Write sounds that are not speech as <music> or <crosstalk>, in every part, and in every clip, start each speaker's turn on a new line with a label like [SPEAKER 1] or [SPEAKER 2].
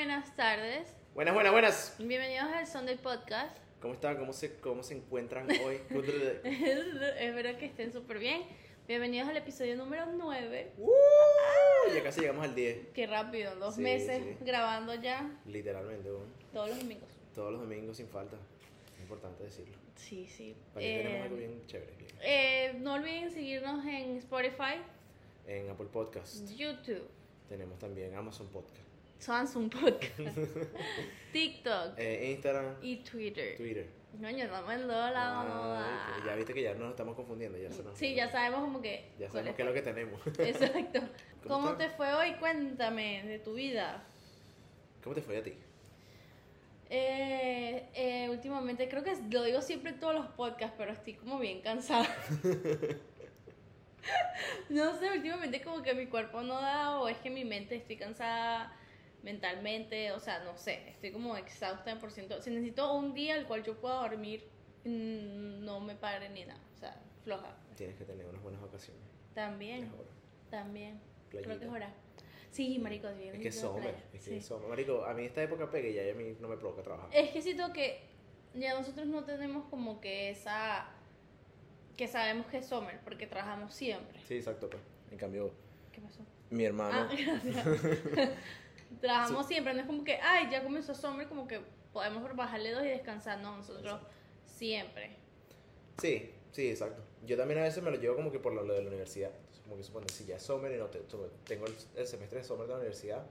[SPEAKER 1] buenas tardes.
[SPEAKER 2] Buenas, buenas, buenas.
[SPEAKER 1] Bienvenidos al Sunday Podcast.
[SPEAKER 2] ¿Cómo están? ¿Cómo se, cómo se encuentran <laughs> hoy? <laughs>
[SPEAKER 1] Espero que estén súper bien. Bienvenidos al episodio número 9.
[SPEAKER 2] ¡Uh! ya casi llegamos al 10.
[SPEAKER 1] Qué rápido, dos
[SPEAKER 2] Sí,
[SPEAKER 1] meses
[SPEAKER 2] sí.
[SPEAKER 1] grabando ya
[SPEAKER 2] Literalmente, bueno.
[SPEAKER 1] todos los domingos.
[SPEAKER 2] todos los domingos sin falta. Es importante decirlo.
[SPEAKER 1] Sí, sí.
[SPEAKER 2] Para que tenemos
[SPEAKER 1] Eh,
[SPEAKER 2] algo bien chévere. bien.
[SPEAKER 1] eh, no olviden seguirnos en Spotify,
[SPEAKER 2] En Apple Podcast
[SPEAKER 1] YouTube,
[SPEAKER 2] tenemos también Amazon Podcast.
[SPEAKER 1] Samsung Podcast, <laughs> TikTok
[SPEAKER 2] Eh, Instagram,
[SPEAKER 1] y Twitter.
[SPEAKER 2] Twitter.
[SPEAKER 1] Coño, estamos en lados.
[SPEAKER 2] Ah, ya viste que ya nos estamos confundiendo. Ya, se nos-
[SPEAKER 1] Sí, ya sabemos como que.
[SPEAKER 2] Ya sabemos qué es lo que tenemos. <laughs>
[SPEAKER 1] Exacto.
[SPEAKER 2] ¿Cómo
[SPEAKER 1] ¿Cómo te fue hoy? Cuéntame de tu vida.
[SPEAKER 2] ¿Cómo te fue a ti?
[SPEAKER 1] Eh, eh, últimamente, creo que lo digo siempre en todos los podcasts, pero estoy como bien cansada. <laughs> no sé, últimamente como que mi cuerpo no da o es que mi mente estoy cansada mentalmente, o sea, no sé, estoy como exhausta en por ciento. Si necesito un día al cual yo pueda dormir, mm, no me pare ni nada, o sea, floja.
[SPEAKER 2] Tienes que tener unas buenas vacaciones.
[SPEAKER 1] También, también. Creo que es hora. Sí, marico, es bien.
[SPEAKER 2] Es que
[SPEAKER 1] playa,
[SPEAKER 2] Es que
[SPEAKER 1] sí.
[SPEAKER 2] summer. Marico, a mí esta época pegue y ya a mí no me provoca trabajar.
[SPEAKER 1] Es que siento que ya nosotros no tenemos como que esa que sabemos que es summer porque trabajamos siempre.
[SPEAKER 2] Sí, exacto. Pues. En cambio,
[SPEAKER 1] ¿Qué pasó?
[SPEAKER 2] mi hermano.
[SPEAKER 1] Ah, <laughs> gracias. <laughs> trabajamos siempre, no es como que, ay, ya comenzó summer, como que podemos bajarle dos y descansar, no, nosotros siempre.
[SPEAKER 2] Sí, sí, exacto. Yo también a veces me lo llevo como que por lo, lo de la universidad. Entonces, como que supone, si ya es summer y no te- tengo el, el semestre de summer de la universidad,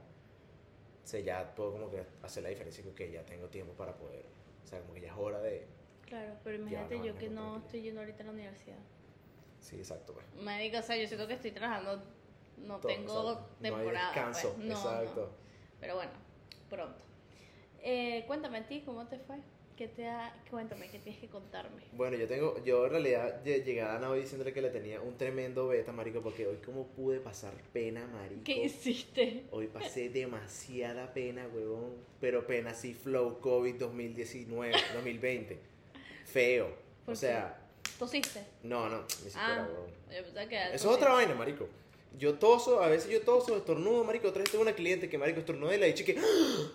[SPEAKER 2] se ya puedo como que hacer la diferencia que ya tengo tiempo para poder, o sea, como que ya es hora de...
[SPEAKER 1] Claro, pero imagínate
[SPEAKER 2] no,
[SPEAKER 1] yo
[SPEAKER 2] no,
[SPEAKER 1] que
[SPEAKER 2] no,
[SPEAKER 1] no estoy yendo ahorita a la universidad.
[SPEAKER 2] Sí, exacto. Pues.
[SPEAKER 1] Marica, o sea, yo siento que estoy trabajando, no
[SPEAKER 2] Todo,
[SPEAKER 1] tengo
[SPEAKER 2] exacto.
[SPEAKER 1] temporada.
[SPEAKER 2] No hay descanso,
[SPEAKER 1] pues. No,
[SPEAKER 2] exacto.
[SPEAKER 1] no. Pero bueno, pronto. Eh, cuéntame a ti, ¿cómo te fue? ¿Qué te ha... Cuéntame, ¿qué tienes que contarme?
[SPEAKER 2] Bueno, yo tengo, yo en realidad lle- llegué a Ana hoy diciéndole que le tenía un tremendo beta, marico, porque hoy como pude pasar pena, marico.
[SPEAKER 1] ¿Qué hiciste?
[SPEAKER 2] Hoy pasé demasiada pena, huevón. Pero pena así, flow COVID 2019, 2020. <laughs> Feo.
[SPEAKER 1] ¿Por
[SPEAKER 2] O sea,
[SPEAKER 1] ¿Tosiste?
[SPEAKER 2] no, no, ni siquiera,
[SPEAKER 1] Ah,
[SPEAKER 2] huevón.
[SPEAKER 1] yo pensaba que era
[SPEAKER 2] Eso es otra vaina, marico. Yo toso, a veces yo toso, estornudo, marico. Otra vez tengo una cliente que, marico, estornudó y le dije que... ¡Ah!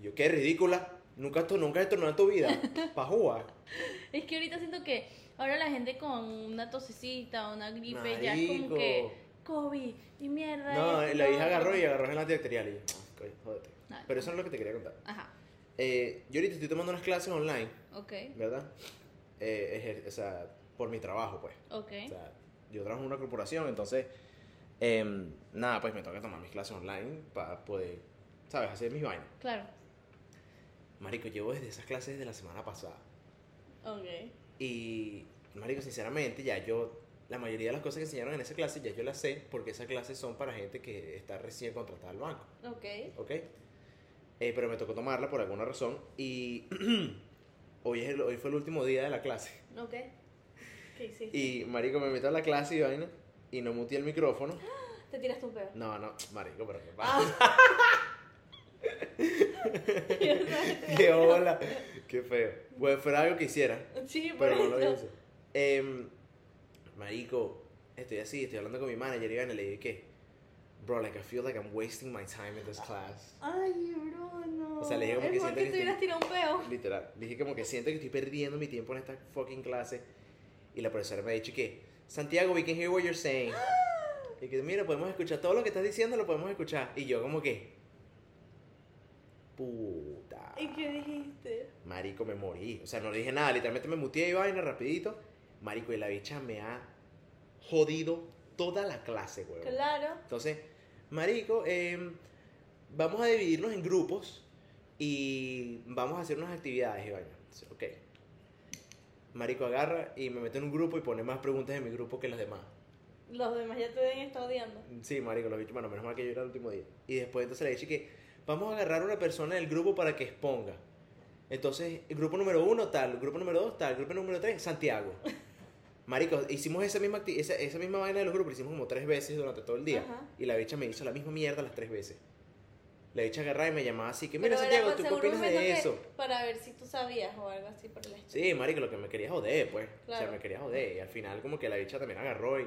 [SPEAKER 2] Yo, qué ridícula. Nunca, nunca has estornudado en tu vida. <laughs> Pa' jugar.
[SPEAKER 1] Es que ahorita siento que ahora la gente con una tosecita o una gripe ya es como que COVID y mierda.
[SPEAKER 2] No, la hija agarró y agarró el antibacterial y yo, ah, jódete.
[SPEAKER 1] Ah.
[SPEAKER 2] Pero eso no es lo que te quería contar.
[SPEAKER 1] Ajá,
[SPEAKER 2] Eh, yo ahorita estoy tomando unas clases online,
[SPEAKER 1] ok,
[SPEAKER 2] ¿verdad? Eh, ejer- o sea, por mi trabajo, pues.
[SPEAKER 1] ok.
[SPEAKER 2] O sea, yo trabajo en una corporación, entonces, em, nada, pues me toca tomar mis clases online para poder, ¿sabes? Hacer mis vainas.
[SPEAKER 1] Claro,
[SPEAKER 2] Marico, llevo desde esas clases de la semana pasada.
[SPEAKER 1] ok.
[SPEAKER 2] Y, Marico, sinceramente, ya yo, la mayoría de las cosas que enseñaron en esa clase, ya yo las sé, porque esas clases son para gente que está recién contratada al banco.
[SPEAKER 1] Ok.
[SPEAKER 2] ¿ok? Eh, pero me tocó tomarla por alguna razón y <clears throat> hoy, es el- hoy fue el último día de la clase.
[SPEAKER 1] Ok. ¿Qué hiciste?
[SPEAKER 2] Y marico me meto a la clase y vaina y no muteé el micrófono. <gasps>
[SPEAKER 1] Te tiraste un pedo.
[SPEAKER 2] No, no, marico, pero qué pasa.
[SPEAKER 1] Ah. <laughs>
[SPEAKER 2] qué hola, qué feo. Pues fuera algo que hiciera,
[SPEAKER 1] Sí,
[SPEAKER 2] pero no lo hice. Em, marico, estoy así, estoy hablando con mi manager y le dije que, bro, like I feel like I'm wasting my time in this class.
[SPEAKER 1] Ay, bro, no.
[SPEAKER 2] O sea, le dije como
[SPEAKER 1] Es
[SPEAKER 2] que siento
[SPEAKER 1] que te hubieras tirado un pedo.
[SPEAKER 2] Literal. Dije como que siento que estoy perdiendo mi tiempo en esta fucking clase. Y la profesora me ha dicho que, Santiago, we can hear what you're saying. <gasps> Y que, mira, podemos escuchar todo lo que estás diciendo, lo podemos escuchar. Y yo como que, puta.
[SPEAKER 1] ¿Y qué dijiste?
[SPEAKER 2] Marico, me morí. O sea, no le dije nada. Literalmente me muteé y vaina rapidito. Marico, y la bicha me ha jodido toda la clase, weón.
[SPEAKER 1] Claro.
[SPEAKER 2] Entonces, Marico, em, vamos a dividirnos en grupos y vamos a hacer unas actividades, y vaina. Entonces, Ok. Marico agarra y me mete en un grupo y pone más preguntas en mi grupo que los demás.
[SPEAKER 1] Los demás ya te deben estar odiando.
[SPEAKER 2] Sí, Marico, los bichos, bueno, menos mal que yo era el último día. Y después entonces le dije que vamos a agarrar a una persona del grupo para que exponga. Entonces, el grupo número uno tal, el grupo número dos tal, el grupo número tres, Santiago. <laughs> Marico, hicimos esa misma, esa, esa misma vaina de los grupos, hicimos como tres veces durante todo el día.
[SPEAKER 1] Ajá.
[SPEAKER 2] Y la bicha me hizo la misma mierda las tres veces. La bicha agarraba y me llamaba así que, mira Santiago, ¿tú qué opinas de eso?
[SPEAKER 1] Para ver si tú sabías o algo así por el estilo.
[SPEAKER 2] Sí, marico, lo que me quería joder, pues. O
[SPEAKER 1] Claro.
[SPEAKER 2] sea, me quería joder. Y al final como que la bicha también agarró y...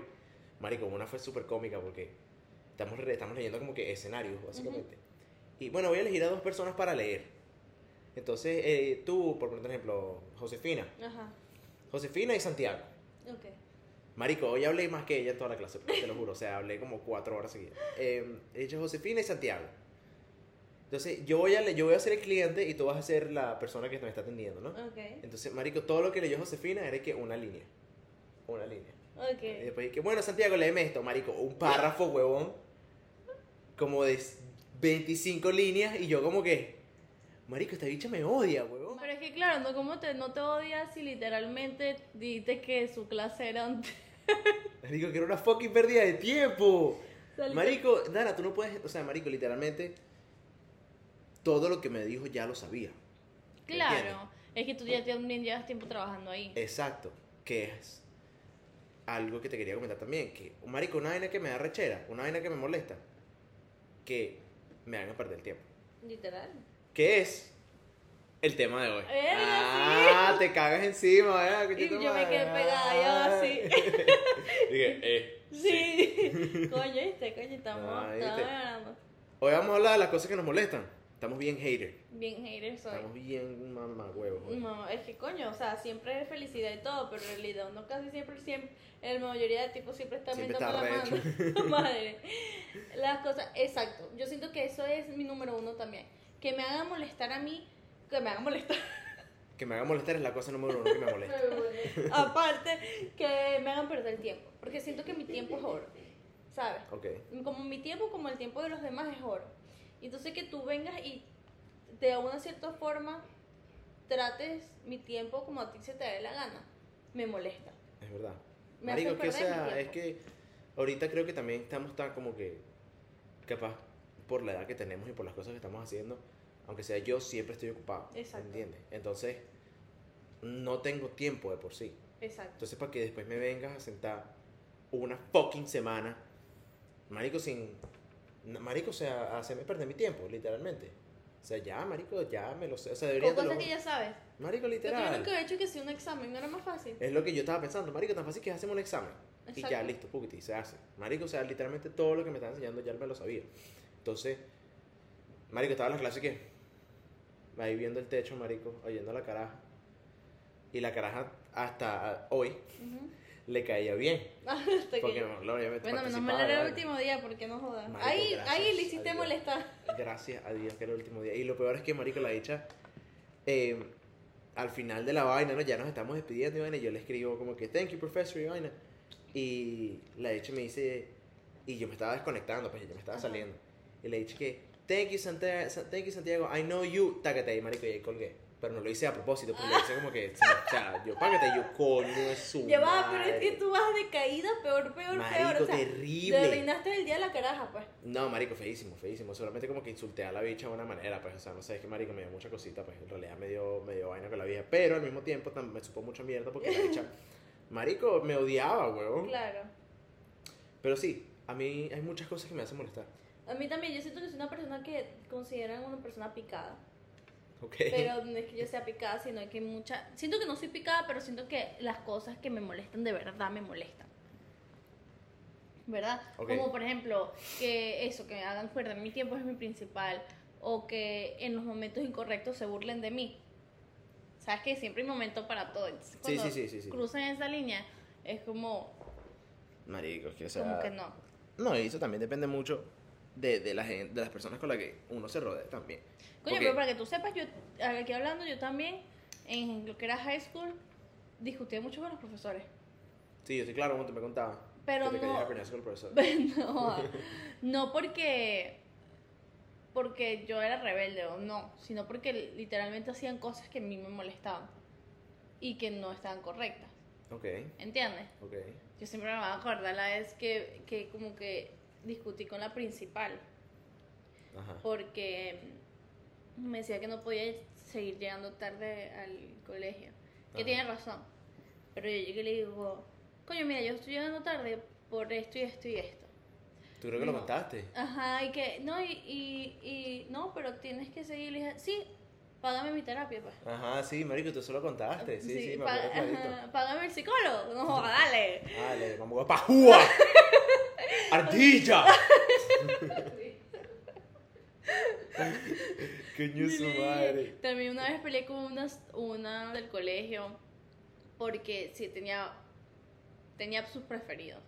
[SPEAKER 2] Marico, una fue súper cómica porque estamos, estamos leyendo como que escenarios, básicamente. Y bueno, voy a elegir a dos personas para leer. Entonces, eh, tú, por ejemplo, Josefina.
[SPEAKER 1] Ajá.
[SPEAKER 2] Josefina y Santiago.
[SPEAKER 1] Ok.
[SPEAKER 2] Marico, hoy hablé más que ella en toda la clase, te lo juro. O sea, hablé como cuatro horas seguidas. Eh, dicho Josefina y Santiago. Entonces, yo voy, a, yo voy a ser el cliente y tú vas a ser la persona que me está atendiendo, ¿no?
[SPEAKER 1] Ok.
[SPEAKER 2] Entonces, Marico, todo lo que leyó Josefina era que una línea. Una línea. Y
[SPEAKER 1] Ok.
[SPEAKER 2] después que, bueno, Santiago, léeme esto, Marico. Un párrafo, huevón. Como de 25 líneas y yo como que... Marico, esta bicha me odia, huevón.
[SPEAKER 1] Pero es que claro, no, ¿cómo te, no te odias si literalmente dijiste que su clase era un... <laughs>
[SPEAKER 2] Marico, que era una fucking pérdida de tiempo. Marico, Dara, tú no puedes... O sea, Marico, literalmente... Todo lo que me dijo ya lo sabía.
[SPEAKER 1] Claro, es que tú ya llevas tiempo trabajando ahí.
[SPEAKER 2] Exacto. Que es algo que te quería comentar también. Que, marico, una vaina que me da rechera, una vaina que me molesta, que me hagan perder el tiempo.
[SPEAKER 1] Literal.
[SPEAKER 2] Que es el tema de hoy. Ah, te cagas encima, ¿verdad?
[SPEAKER 1] Y yo me quedé pegada, yo así. <laughs>
[SPEAKER 2] Dije, eh.
[SPEAKER 1] Sí. <laughs> coño, ¿viste? Coño, estamos,
[SPEAKER 2] Ah,
[SPEAKER 1] estamos.
[SPEAKER 2] Hoy vamos a hablar de las cosas que nos molestan. Estamos bien hater.
[SPEAKER 1] Bien hater soy.
[SPEAKER 2] Estamos bien mamá huevos. hoy.
[SPEAKER 1] No, es que coño, o sea, siempre es felicidad y todo, pero en realidad uno casi siempre, siempre, en la mayoría de tipos siempre está
[SPEAKER 2] Siempre
[SPEAKER 1] mentando la
[SPEAKER 2] está
[SPEAKER 1] mano. <laughs> Madre. Las cosas, exacto. Yo siento que eso es mi número uno también. Que me haga molestar a mí, que me haga molestar.
[SPEAKER 2] Que me haga molestar es la cosa número uno que me molesta. <laughs>
[SPEAKER 1] Aparte, que me hagan perder el tiempo. Porque siento que mi tiempo es oro. ¿Sabes?
[SPEAKER 2] Ok.
[SPEAKER 1] Como mi tiempo, como el tiempo de los demás es oro. Y Entonces que tú vengas y de una cierta forma trates mi tiempo como a ti se te dé la gana, me molesta.
[SPEAKER 2] Es verdad.
[SPEAKER 1] Me
[SPEAKER 2] Marico, que sea, es que ahorita creo que también estamos tan como que capaz por la edad que tenemos y por las cosas que estamos haciendo, aunque sea yo siempre estoy ocupado,
[SPEAKER 1] Exacto.
[SPEAKER 2] ¿entiendes? Entonces no tengo tiempo de por sí.
[SPEAKER 1] Exacto.
[SPEAKER 2] Entonces para que después me vengas a sentar una fucking semana, marico sin marico, o sea, hacerme perder mi tiempo, literalmente. O sea, ya, marico, ya me lo sé, o sea, debería
[SPEAKER 1] Con cosas que ya sabes.
[SPEAKER 2] Marico,
[SPEAKER 1] Porque yo
[SPEAKER 2] literal.
[SPEAKER 1] nunca he hecho que si un examen no era más fácil.
[SPEAKER 2] Es lo que yo estaba pensando, marico, tan fácil que hacemos un examen. Y ya,
[SPEAKER 1] Exacto.
[SPEAKER 2] listo, pukiti, se hace. Marico, o sea, literalmente todo lo que me están enseñando ya me lo sabía. Entonces, marico, estaba en la clase que ahí viendo el techo, marico, oyendo a la caraja. Y la caraja hasta hoy. Le caía bien. <laughs> Porque,
[SPEAKER 1] que-
[SPEAKER 2] no, obviamente,
[SPEAKER 1] Bueno, menos mal era el último día, porque no jodas.
[SPEAKER 2] Marico,
[SPEAKER 1] Ahí, ahí le hiciste molestar.
[SPEAKER 2] Gracias a Dios que era el último día. Y lo peor es que, marico, la dicha, eh, al final de la vaina, ¿no? Ya nos estamos despidiendo y vaina, y yo le escribo como que, thank you, professor, y vaina. Y la dicha me dice, y yo me estaba desconectando, pues yo me estaba
[SPEAKER 1] Ajá.
[SPEAKER 2] saliendo. Y le dije que, thank you, Santiago, thank you, Santiago, I know you, tácate ahí, marico, y ahí colgué. Pero no lo hice a propósito, pues lo hice como que, o sea, yo págate, yo, coño, es su <laughs>
[SPEAKER 1] Ya va, pero es
[SPEAKER 2] madre".
[SPEAKER 1] que tú vas de caída peor, peor,
[SPEAKER 2] Marico,
[SPEAKER 1] peor. O sea,
[SPEAKER 2] terrible.
[SPEAKER 1] Te arruinaste el día de la caraja, pues.
[SPEAKER 2] No, marico, feísimo, feísimo. Solamente como que insulté a la bicha de una manera, pues, o sea, no sé, es que marico me dio mucha cosita, pues, en realidad me dio, me dio vaina con la vieja. Pero al mismo tiempo me supo mucha mierda porque la bicha, <laughs> marico, me odiaba, huevón.
[SPEAKER 1] Claro.
[SPEAKER 2] Pero sí, a mí hay muchas cosas que me hacen molestar.
[SPEAKER 1] A mí también, yo siento que soy una persona que consideran una persona picada.
[SPEAKER 2] ¿Ok?
[SPEAKER 1] Pero no es que yo sea picada, sino que mucha... Siento que no soy picada, pero siento que las cosas que me molestan de verdad me molestan. ¿Verdad?
[SPEAKER 2] Ok.
[SPEAKER 1] Como por ejemplo, que eso, que me hagan perder mi tiempo es mi principal. O que en los momentos incorrectos se burlen de mí. Sabes que siempre hay momento para todo. Entonces, cuando
[SPEAKER 2] sí, sí, sí,
[SPEAKER 1] cruzan esa línea, es como,
[SPEAKER 2] Marico, que, o sea...
[SPEAKER 1] como que no.
[SPEAKER 2] No, y eso también depende mucho de, de, la gente, de las personas con las que uno se rodea también.
[SPEAKER 1] Coño,
[SPEAKER 2] Porque-
[SPEAKER 1] pero para que tú sepas, yo aquí hablando, yo también, en lo que era high school, discutía mucho con los profesores.
[SPEAKER 2] Sí, yo estoy claro, como tú me contabas.
[SPEAKER 1] Pero
[SPEAKER 2] que te
[SPEAKER 1] no-
[SPEAKER 2] con el profesor. <laughs>
[SPEAKER 1] no, <laughs> no porque porque yo era rebelde o no, sino porque literalmente hacían cosas que a mí me molestaban y que no estaban correctas,
[SPEAKER 2] Ok,
[SPEAKER 1] ¿entiendes?
[SPEAKER 2] ok.
[SPEAKER 1] Yo siempre me voy a acordar la vez que, que como que discutí con la principal
[SPEAKER 2] Ajá.
[SPEAKER 1] porque me decía que no podía seguir llegando tarde al colegio, que
[SPEAKER 2] Ajá.
[SPEAKER 1] tiene razón, pero yo llegué y le digo, coño, mira, yo estoy llegando tarde por esto y esto y esto.
[SPEAKER 2] ¿Tú creo que lo
[SPEAKER 1] No.
[SPEAKER 2] contaste?
[SPEAKER 1] Ajá, y que, no, y, y, y no, pero tienes que seguir. Sí, págame mi terapia, pues.
[SPEAKER 2] Ajá, sí, marico, tú solo contaste. Sí, sí, me acuerdo clarito.
[SPEAKER 1] ajá, págame el psicólogo. No, dale.
[SPEAKER 2] Dale, vamos a pajúa. <laughs> ¡Ardilla! <laughs> Coño su
[SPEAKER 1] Sí.
[SPEAKER 2] madre.
[SPEAKER 1] También una vez peleé con una, una del colegio porque sí tenía, tenía sus preferidos.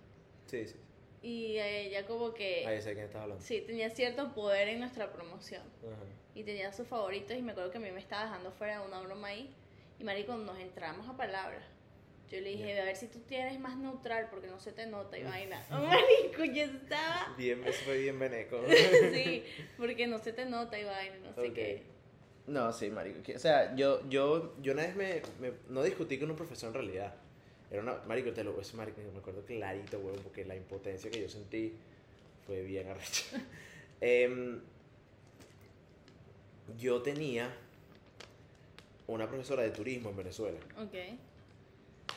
[SPEAKER 2] Sí, sí.
[SPEAKER 1] Y ella como que
[SPEAKER 2] Ahí sé quién estás hablando.
[SPEAKER 1] sí tenía cierto poder en nuestra promoción.
[SPEAKER 2] Ajá.
[SPEAKER 1] Y tenía sus favoritos y me acuerdo que a mí me estaba dejando fuera de una broma ahí. Y marico, nos entramos a palabras. Yo le dije, a ver si tú tienes más neutral porque no se te nota y vaina. <laughs> <laughs> marico, yo estaba...
[SPEAKER 2] Bien, eso fue bien veneco. <laughs>
[SPEAKER 1] sí, porque no se te nota y vaina, no sé qué.
[SPEAKER 2] No, sí, marico. O sea, yo, yo, yo una vez me, me- no discutí con un profesor en realidad. Era una, marico, te lo, ese marico, me acuerdo clarito, weón, porque la impotencia que yo sentí fue bien arrecha. Em, yo tenía una profesora de turismo en Venezuela.
[SPEAKER 1] Ok.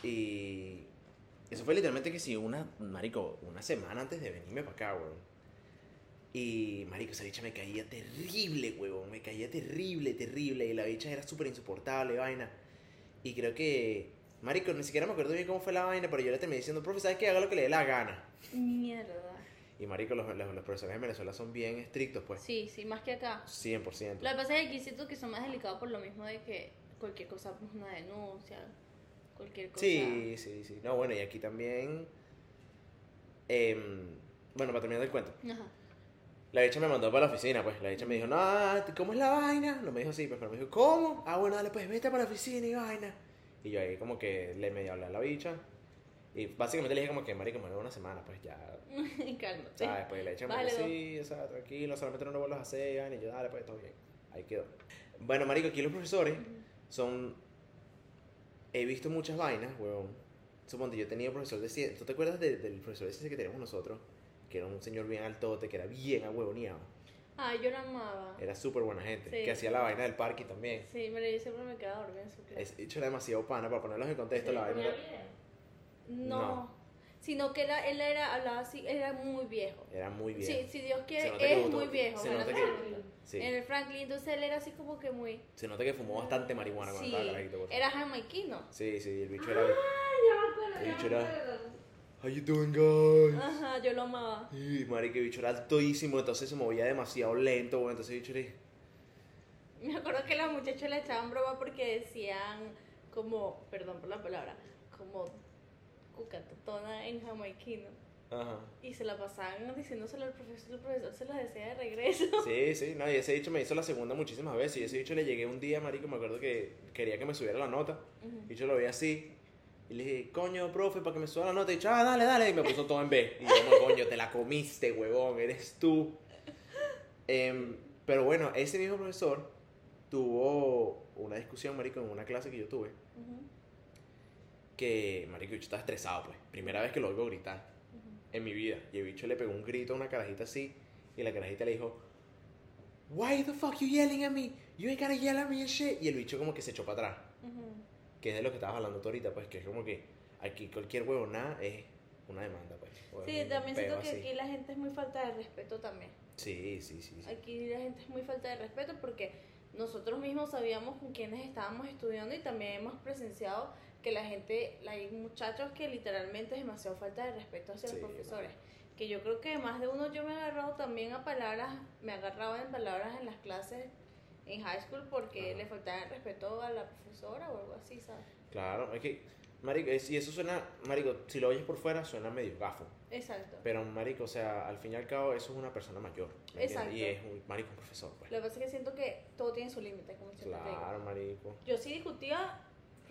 [SPEAKER 2] Y eso fue literalmente que sí, una, marico, una semana antes de venirme para acá, weón. Y, marico, esa bicha me caía terrible, huevón. Me caía terrible, terrible. Y la bicha era súper insoportable, vaina. Y creo que, marico, ni siquiera me acuerdo bien cómo fue la vaina, pero yo le terminé diciendo, profe, ¿sabes qué? Haga lo que le dé la gana.
[SPEAKER 1] Mierda.
[SPEAKER 2] Y, marico, los, los, los profesores en Venezuela son bien estrictos, pues.
[SPEAKER 1] Sí, sí, más que acá.
[SPEAKER 2] 100%.
[SPEAKER 1] Lo que pasa es que aquí siento que son más delicados por lo mismo de que cualquier cosa es una denuncia, cualquier cosa.
[SPEAKER 2] Sí, sí, sí. No, bueno, y aquí también... em, bueno, para terminar el cuento.
[SPEAKER 1] Ajá.
[SPEAKER 2] La bicha me mandó para la oficina, pues. La bicha me dijo, no, ¿cómo es la vaina? No me dijo así, pues, pero me dijo, ¿cómo? Ah, bueno, dale, pues, vete para la oficina y vaina. Y yo ahí como que le medio hablé a la bicha. Y básicamente le dije como que, marico, me una semana, pues ya, <laughs>
[SPEAKER 1] Cálmate.
[SPEAKER 2] ¿sabes? Pues
[SPEAKER 1] Bájale
[SPEAKER 2] dijo,
[SPEAKER 1] dos.
[SPEAKER 2] sí, o sea, tranquilo, solamente no lo vuelvas a hacer, y yo, dale, pues, todo bien. Ahí quedó. Bueno, marico, aquí los profesores son... He visto muchas vainas, huevón. Suponte, yo tenía un profesor de ciencia. ¿Tú te acuerdas de- del profesor de ciencia que teníamos nosotros? Que era un señor bien altote, que era bien ahuevoneado.
[SPEAKER 1] Ah, yo la amaba.
[SPEAKER 2] Era súper buena gente.
[SPEAKER 1] Sí.
[SPEAKER 2] Que hacía la vaina del parque también.
[SPEAKER 1] Sí, pero yo siempre me quedaba dormida en su clase.
[SPEAKER 2] Es hecho era demasiado pana para ponerlos en contexto. La vaina
[SPEAKER 1] No.
[SPEAKER 2] No.
[SPEAKER 1] Sino que él era, hablaba así, era muy viejo.
[SPEAKER 2] era muy bien.
[SPEAKER 1] Sí, si Dios quiere, es muy viejo.
[SPEAKER 2] se nota
[SPEAKER 1] no
[SPEAKER 2] que-. Sí.
[SPEAKER 1] En el Franklin, entonces él era así como que muy...
[SPEAKER 2] Se nota que fumó bastante marihuana cuando
[SPEAKER 1] Sí,
[SPEAKER 2] estaba carajito.
[SPEAKER 1] era jamaiquino.
[SPEAKER 2] Sí, sí, el bicho era.
[SPEAKER 1] Ah, ya me acuerdo,
[SPEAKER 2] El
[SPEAKER 1] ya
[SPEAKER 2] bicho
[SPEAKER 1] me
[SPEAKER 2] era-
[SPEAKER 1] acuerdo.
[SPEAKER 2] How you doing, guys?
[SPEAKER 1] Ajá, yo lo amaba.
[SPEAKER 2] Y marico, el bicho era altísimo, entonces se movía demasiado lento, güey, entonces el bicho era. <laughs>
[SPEAKER 1] Me acuerdo que los muchachos le echaban broma porque decían como, perdón por la palabra, como cucatotona en jamaiquino.
[SPEAKER 2] Ajá.
[SPEAKER 1] Y se la pasaban diciéndoselo al profesor, el profesor se las decía de regreso. <laughs>
[SPEAKER 2] Sí, sí, no, y ese bicho me hizo la segunda muchísimas veces. Y ese bicho le llegué un día, marico, me acuerdo que quería que me subiera la nota. Y yo lo vi así. Y le dije, coño, profe, para que me suba la nota. Y yo, ah, dale, dale. Y me puso todo en B. Y yo, como, coño, te la comiste, huevón, eres tú. Em, pero bueno, ese mismo profesor tuvo una discusión, marico, en una clase que yo tuve. Que, marico, yo estaba estresado, pues. Primera vez que lo oigo gritar
[SPEAKER 1] ujú.
[SPEAKER 2] en mi vida. Y el bicho le pegó un grito a una carajita así. Y la carajita le dijo, Why the fuck you yelling at me? You ain't gotta yell at me and shit. Y el bicho como que se echó para atrás.
[SPEAKER 1] Ujú.
[SPEAKER 2] Que es de lo que estabas hablando tú ahorita, pues. Que es como que aquí cualquier huevo nada es una demanda, pues.
[SPEAKER 1] Sí, también siento que
[SPEAKER 2] así.
[SPEAKER 1] aquí la gente es muy falta de respeto también.
[SPEAKER 2] Sí, sí, sí. sí.
[SPEAKER 1] Aquí la gente es muy falta de respeto porque nosotros mismos sabíamos con quienes estábamos estudiando y también hemos presenciado que la gente, hay muchachos que literalmente es demasiado falta de respeto hacia
[SPEAKER 2] Sí,
[SPEAKER 1] los profesores. Que yo creo que más de uno yo me he agarrado también a palabras, me agarraba en palabras en las clases en high school porque
[SPEAKER 2] Ajá.
[SPEAKER 1] le faltaba el respeto a la profesora o algo así, ¿sabes?
[SPEAKER 2] Claro, es que, marico, y eso suena, marico, si lo oyes por fuera suena medio gafo.
[SPEAKER 1] Exacto.
[SPEAKER 2] Pero, marico, o sea, al fin y al cabo, eso es una persona mayor.
[SPEAKER 1] Exacto.
[SPEAKER 2] Y es un, marico, un profesor, pues.
[SPEAKER 1] Lo que pasa es que siento que todo tiene su límite, como siempre.
[SPEAKER 2] Claro, marico.
[SPEAKER 1] Yo sí discutía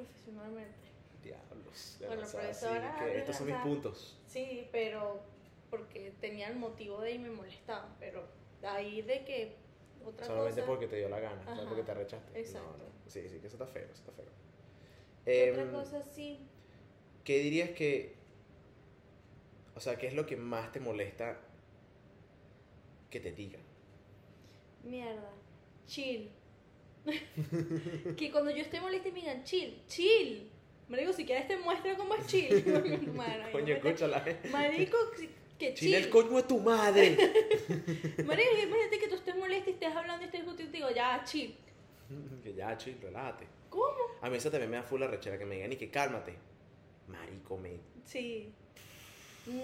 [SPEAKER 1] profesionalmente.
[SPEAKER 2] Diablos.
[SPEAKER 1] Con la
[SPEAKER 2] demasiado, sí,
[SPEAKER 1] profesora,
[SPEAKER 2] que estos son mis puntos.
[SPEAKER 1] Sí, pero porque tenía el motivo de y me molestaban, pero de ahí de que otra
[SPEAKER 2] Solamente
[SPEAKER 1] cosa.
[SPEAKER 2] porque te dio la gana.
[SPEAKER 1] Ajá,
[SPEAKER 2] porque te arrechaste.
[SPEAKER 1] exacto.
[SPEAKER 2] No, no. Sí, sí, que eso está feo, eso está feo.
[SPEAKER 1] ¿qué
[SPEAKER 2] Em,
[SPEAKER 1] otra cosa sí?
[SPEAKER 2] ¿Qué dirías que... O sea, ¿qué es lo que más te molesta que te digan?
[SPEAKER 1] Mierda. Chill. <laughs> que cuando yo esté molesta y me digan chill, chill. Marico, si quieres te muestro cómo es chill. <laughs> Mano,
[SPEAKER 2] Coño, escúchala.
[SPEAKER 1] Marico, que
[SPEAKER 2] Chile el
[SPEAKER 1] chill.
[SPEAKER 2] coño de tu madre. <laughs>
[SPEAKER 1] Marico, imagínate que tú estés molesta y estés hablando y estés discutiendo y te digo, ya, chill.
[SPEAKER 2] que ya, chill, relájate.
[SPEAKER 1] ¿Cómo?
[SPEAKER 2] A mí eso también me da full la rechera que me digan y que cálmate. Marico, me...
[SPEAKER 1] Sí.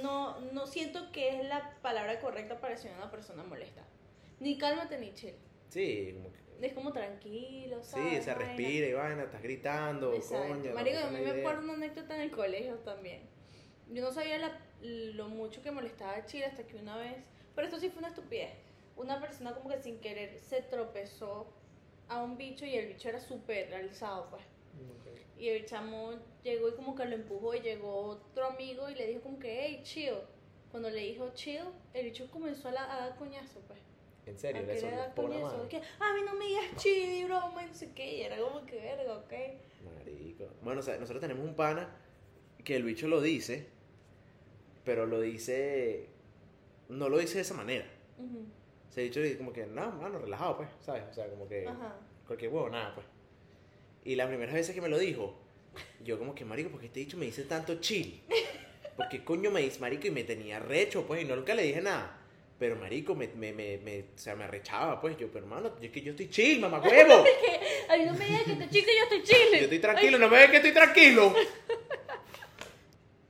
[SPEAKER 1] No, no siento que es la palabra correcta para decir a una persona molesta. Ni cálmate ni chill.
[SPEAKER 2] Sí, como que.
[SPEAKER 1] Es como tranquilo,
[SPEAKER 2] Sí,
[SPEAKER 1] ¿sabes?
[SPEAKER 2] se
[SPEAKER 1] Vaina.
[SPEAKER 2] respira y vaina, estás gritando,
[SPEAKER 1] Exacto.
[SPEAKER 2] coño.
[SPEAKER 1] Marico, a mí me acuerdo una anécdota en el colegio también. Yo no sabía la- lo mucho que molestaba a Chile hasta que una vez, pero esto sí fue una estupidez. Una persona como que sin querer se tropezó a un bicho y el bicho era súper realizado, pues. Y el chamo llegó y como que lo empujó y llegó otro amigo y le dijo como que, hey, chill. Cuando le dijo chill, el bicho comenzó a, la- a dar coñazo, pues.
[SPEAKER 2] En serio, le por la mano.
[SPEAKER 1] De que, a mí no me digas chill y broma y no sé qué. Y era como que verga, ok.
[SPEAKER 2] Marico. Bueno, o sea, nosotros tenemos un pana que el bicho lo dice, pero lo dice. No lo dice de esa manera.
[SPEAKER 1] Ujú.
[SPEAKER 2] Se ha dicho como que, no, mano, relajado, pues, ¿sabes? O sea, como que.
[SPEAKER 1] Ajá.
[SPEAKER 2] Cualquier huevo, nada, pues. Y las primeras veces que me lo dijo, yo como que, marico, porque este dicho me dice tanto chill. Porque coño me dice, marico, y me tenía recho, pues, y no nunca le dije nada. Pero, marico, me, me, me, me- o sea, me arrechaba, pues. Yo, pero, hermano, yo es que yo estoy chill, mamá huevo. <laughs>
[SPEAKER 1] A mí no me digas que te chiste, yo estoy chile.
[SPEAKER 2] Yo estoy tranquilo, no me ves que estoy tranquilo.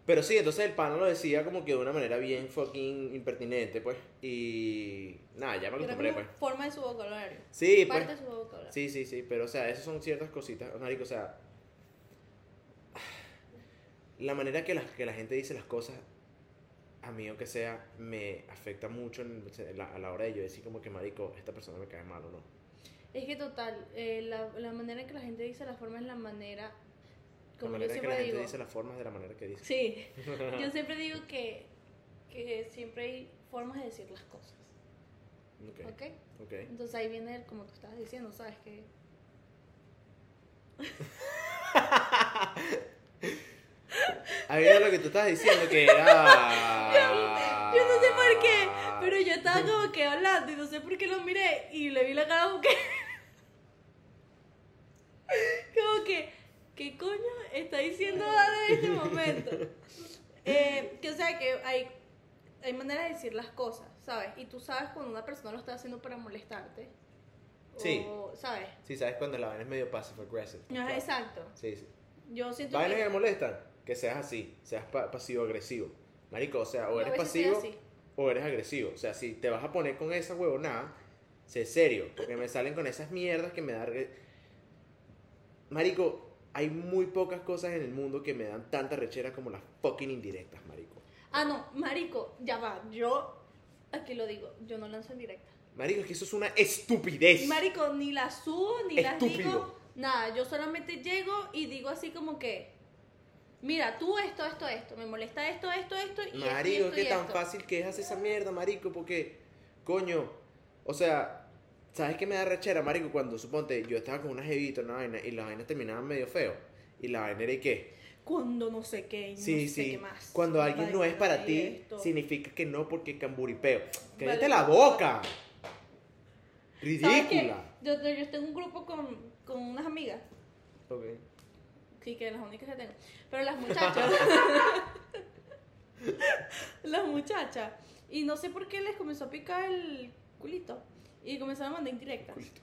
[SPEAKER 2] Pero sí, entonces el pana lo decía como que de una manera bien fucking impertinente, pues. Y nada, ya me acostumbré, pues.
[SPEAKER 1] forma de su vocabulario.
[SPEAKER 2] Sí, pues.
[SPEAKER 1] Parte de su vocabulario.
[SPEAKER 2] Sí, sí, sí, pero o sea, esas son ciertas cositas, marico, o sea, la manera que la, que la gente dice las cosas, a mí o que sea, me afecta mucho en la- a la hora de yo decir como que, marico, esta persona me cae mal o no.
[SPEAKER 1] Es que total, eh, la, la manera en que la gente dice la forma es la manera,
[SPEAKER 2] La
[SPEAKER 1] como yo
[SPEAKER 2] manera en que la
[SPEAKER 1] siempre
[SPEAKER 2] gente
[SPEAKER 1] digo.
[SPEAKER 2] dice las formas de la manera que dice.
[SPEAKER 1] Sí, <laughs> yo siempre digo que, que siempre hay formas de decir las cosas,
[SPEAKER 2] Ok,
[SPEAKER 1] ¿ok?
[SPEAKER 2] ok.
[SPEAKER 1] Entonces ahí viene, el- como tú estabas diciendo, ¿sabes? Que <laughs>
[SPEAKER 2] Era lo que tú estabas diciendo que era... <laughs>
[SPEAKER 1] Yo no sé por qué, pero yo estaba como que hablando y no sé por qué lo miré y le vi la cara como que. <laughs> Como que, ¿qué coño está diciendo Dada en este momento? <laughs> Eh, que o sea, que hay, hay maneras de decir las cosas, ¿sabes? Y tú sabes cuando una persona lo está haciendo para molestarte.
[SPEAKER 2] Sí.
[SPEAKER 1] O, ¿sabes?
[SPEAKER 2] Sí, ¿sabes cuando la vaina es medio passive aggressive?
[SPEAKER 1] Ajá, exacto.
[SPEAKER 2] Sí, sí.
[SPEAKER 1] Yo siento
[SPEAKER 2] Vainas que
[SPEAKER 1] que.
[SPEAKER 2] molestan, que seas así, seas pa- pasivo-agresivo. Marico, o sea, o eres pasivo o eres agresivo. O sea, si te vas a poner con esa huevonada, sé serio, porque me salen con esas mierdas que me dan... Marico, hay muy pocas cosas en el mundo que me dan tanta rechera como las fucking indirectas, marico.
[SPEAKER 1] Ah, no, marico, ya va. Yo, aquí lo digo, yo no lanzo en directa.
[SPEAKER 2] Marico, es que eso es una estupidez.
[SPEAKER 1] Marico, ni las subo, ni las digo. Nada, yo solamente llego y digo así como que, mira, tú esto, esto, esto, me molesta esto, esto, esto y
[SPEAKER 2] Marico,
[SPEAKER 1] esto,
[SPEAKER 2] qué tan
[SPEAKER 1] esto.
[SPEAKER 2] fácil que es hacer esa mierda, marico, porque, coño, o sea, ¿sabes qué me da rechera, marico? Cuando, suponte, yo estaba con una jevita, una vaina, y la vaina terminaba medio feo, y la vaina era y qué.
[SPEAKER 1] Cuando no sé qué, y no
[SPEAKER 2] Sí,
[SPEAKER 1] sé
[SPEAKER 2] sí,
[SPEAKER 1] qué más.
[SPEAKER 2] cuando alguien no es para ti,
[SPEAKER 1] esto.
[SPEAKER 2] significa que no porque camburipeo. ¡Cállate
[SPEAKER 1] Vale.
[SPEAKER 2] la boca! ¡Ridícula!
[SPEAKER 1] Yo, yo, yo tengo un grupo con, con unas amigas,
[SPEAKER 2] Ok.
[SPEAKER 1] Sí, que las únicas que tengo, pero las muchachas, <laughs> las muchachas, y no sé por qué les comenzó a picar el culito, y comenzaron a mandar indirectas.
[SPEAKER 2] Culito.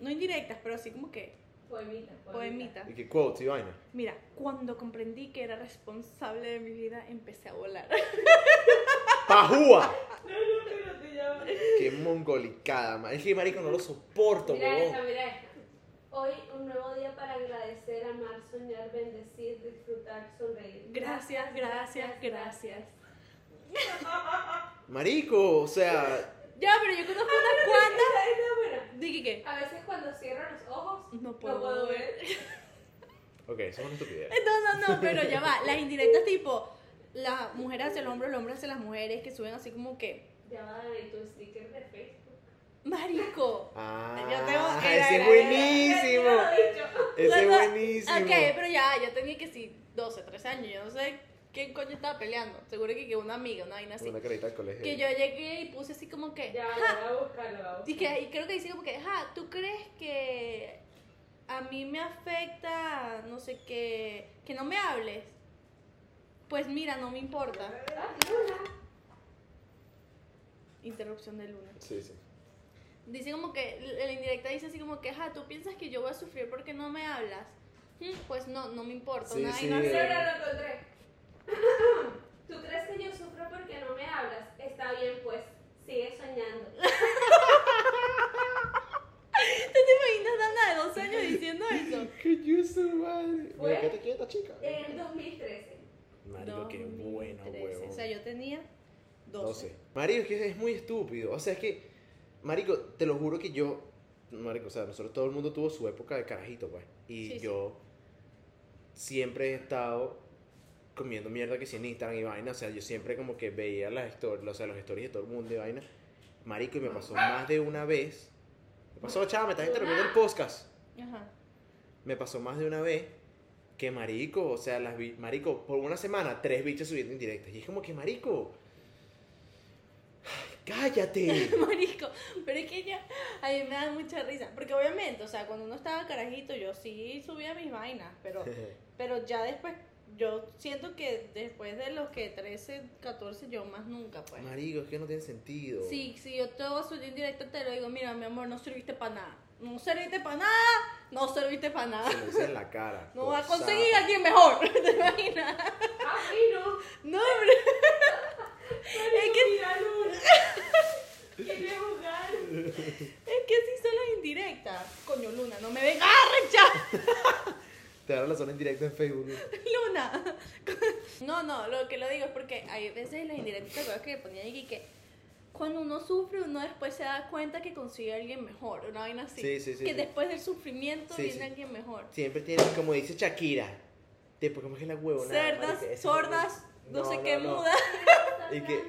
[SPEAKER 1] No indirectas, pero así como que
[SPEAKER 3] Poemita.
[SPEAKER 1] poemita.
[SPEAKER 2] ¿Y qué quotes y vaina?
[SPEAKER 1] Mira, cuando comprendí que era responsable de mi vida, empecé a volar. <laughs>
[SPEAKER 2] ¡Pajúa! <laughs>
[SPEAKER 3] No, no, va.
[SPEAKER 2] ¡Qué mongolicada, man! Es que, marico, no lo soporto,
[SPEAKER 3] Mira
[SPEAKER 2] huevón.
[SPEAKER 3] mira esta. Hoy un nuevo día para agradecer, amar, soñar, bendecir, disfrutar, sonreír.
[SPEAKER 1] Gracias, gracias, gracias.
[SPEAKER 2] Marico, o sea,
[SPEAKER 1] Ya, pero yo conozco unas cuantas.
[SPEAKER 3] Esta es buena.
[SPEAKER 1] Dije que
[SPEAKER 3] A veces cuando cierro los ojos,
[SPEAKER 1] no
[SPEAKER 3] no
[SPEAKER 1] puedo, ver.
[SPEAKER 2] ok, eso es una estupidez. <laughs>
[SPEAKER 1] No, no, no, pero ya va. Las indirectas tipo, la mujer hacia el hombre, el hombre hacia las mujeres, que suben así como que,
[SPEAKER 3] Ya va, y tu sticker de Facebook.
[SPEAKER 1] Marico.
[SPEAKER 2] Ah,
[SPEAKER 1] Yo tengo-
[SPEAKER 2] ese
[SPEAKER 1] era-
[SPEAKER 2] es
[SPEAKER 1] era-
[SPEAKER 2] buenísimo. Ese es buenísimo.
[SPEAKER 1] Ok, pero ya, yo tenía que sí, 12, 13 años, yo no sé quién coño estaba peleando. Seguro que, que una amiga, una vaina así.
[SPEAKER 2] Una carita al colegio.
[SPEAKER 1] Que yo llegué y puse así como que,
[SPEAKER 3] Ya,
[SPEAKER 1] "Ja,
[SPEAKER 3] lo voy a buscar, lo voy a buscar.
[SPEAKER 1] Y, que, y creo que dice como que, ja, ¿tú crees que a mí me afecta, no sé qué, que no me hables? Pues mira, no me importa.
[SPEAKER 3] Ah, Luna.
[SPEAKER 1] Interrupción de luna.
[SPEAKER 2] Sí, sí.
[SPEAKER 1] Dice como que, la indirecta dice así como que, ja, ¿tú piensas que yo voy a sufrir porque no me hablas? "Mm, Pues no, no me importa.
[SPEAKER 2] Sí,
[SPEAKER 1] una
[SPEAKER 2] sí.
[SPEAKER 3] lo encontré. <clears throat> ¿Tú crees que yo sufro porque no me hablas? Está bien, pues. Sigue soñando. <laughs>
[SPEAKER 1] diciendo eso. <laughs>
[SPEAKER 2] Que yo su madre.
[SPEAKER 3] Fue-
[SPEAKER 2] Mira, quédate quieta, chica.
[SPEAKER 3] En el 2013.
[SPEAKER 2] Marico, qué bueno,
[SPEAKER 1] 2013.
[SPEAKER 2] huevón.
[SPEAKER 1] O sea, yo tenía 12.
[SPEAKER 2] 12. Marico, es que es muy estúpido. O sea, es que, Marico, te lo juro que yo, Marico, o sea, nosotros todo el mundo tuvo su época de carajito, pues. Y
[SPEAKER 1] Sí, sí.
[SPEAKER 2] yo siempre he estado comiendo mierda que si en Instagram y vaina. O sea, yo siempre como que veía las historias, o sea, los stories de todo el mundo y vaina. Marico, y me pasó más de una vez. Me pasó, chava, me estás interrumpiendo el podcast.
[SPEAKER 1] Ajá.
[SPEAKER 2] Me pasó más de una vez que marico, o sea, las vi- marico, por una semana, tres bichos subiendo indirectas. Y es como que, marico, cállate. <laughs>
[SPEAKER 1] Marico, pero es que ya a mí me da mucha risa. Porque obviamente, o sea, cuando uno estaba carajito, yo sí subía mis vainas, pero, <laughs> pero ya después, yo siento que después de los que 13, 14, yo más nunca, pues.
[SPEAKER 2] marico, es que no tiene sentido.
[SPEAKER 1] Sí, si yo te voy a subir en directo, te lo digo, mira, mi amor, no serviste para nada. No serviste para nada, no serviste para nada.
[SPEAKER 2] Se lo dice en la cara. <laughs>
[SPEAKER 1] No
[SPEAKER 2] por
[SPEAKER 1] va a conseguir a alguien mejor, ¿te imaginas?
[SPEAKER 3] Ah, sí, no.
[SPEAKER 1] No, hombre. Es que. <laughs>
[SPEAKER 3] Quería jugar.
[SPEAKER 1] es que sí son las indirectas. Coño, Luna, no me vengas a rechar. <laughs>
[SPEAKER 2] Te dan la zona en directo en Facebook.
[SPEAKER 1] Luna. <laughs> No, no, lo que lo digo es porque hay veces las indirectas, ¿te acuerdas que ponía aquí que cuando uno sufre, uno después se da cuenta que consigue a alguien mejor, una vaina así.
[SPEAKER 2] Sí, sí, sí,
[SPEAKER 1] Que después del sufrimiento viene alguien mejor.
[SPEAKER 2] Siempre tienen, como dice Shakira, tipo, ¿cómo es que la huevona?
[SPEAKER 1] Cerdas, sordas, no, sé qué
[SPEAKER 2] no.
[SPEAKER 1] muda.
[SPEAKER 2] Y que-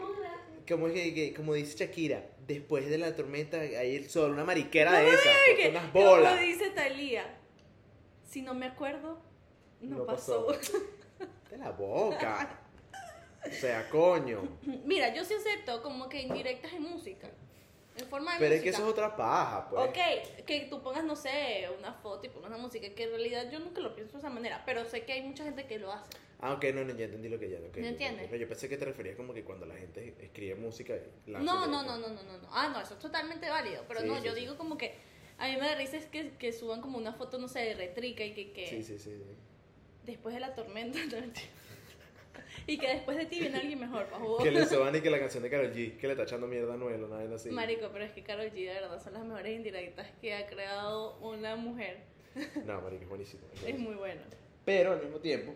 [SPEAKER 2] Como es que, que- como dice Shakira, después de la tormenta hay el sol, una mariquera de esas,
[SPEAKER 1] que-
[SPEAKER 2] unas bolas.
[SPEAKER 1] Como dice Talía, si no me acuerdo, no,
[SPEAKER 2] No
[SPEAKER 1] pasó.
[SPEAKER 2] pasó. <laughs> De la boca. O sea, coño.
[SPEAKER 1] Mira, yo sí acepto como que indirectas en música. En forma de
[SPEAKER 2] Pero es que eso es otra paja, pues.
[SPEAKER 1] Ok, que tú pongas, no sé, una foto y pongas una música, que en realidad yo nunca lo pienso de esa manera, pero sé que hay mucha gente que lo hace.
[SPEAKER 2] Ah, ok, no, no, ya entendí lo que ya. ok,
[SPEAKER 1] ¿No
[SPEAKER 2] ok,
[SPEAKER 1] entiendes?
[SPEAKER 2] ok. Yo pensé que te referías como que cuando la gente escribe música. la
[SPEAKER 1] No,
[SPEAKER 2] hace
[SPEAKER 1] no,
[SPEAKER 2] de-
[SPEAKER 1] no, no, no, no, no. Ah, no, eso es totalmente válido, pero
[SPEAKER 2] Sí,
[SPEAKER 1] no,
[SPEAKER 2] sí,
[SPEAKER 1] yo
[SPEAKER 2] sí.
[SPEAKER 1] digo como que a mí me da risa es que, que suban como una foto, no sé, de retrica y que, que
[SPEAKER 2] Sí, sí, sí.
[SPEAKER 1] después de la tormenta, <laughs> no. Y que después de ti viene alguien mejor.
[SPEAKER 2] Que le suban y que la canción de Karol G, que le está echando mierda a Noel, una vez así.
[SPEAKER 1] Marico, pero es que Karol G, de verdad, son las mejores indirectas que ha creado una mujer.
[SPEAKER 2] No, marico, es buenísimo. es
[SPEAKER 1] muy bueno.
[SPEAKER 2] Pero al mismo tiempo,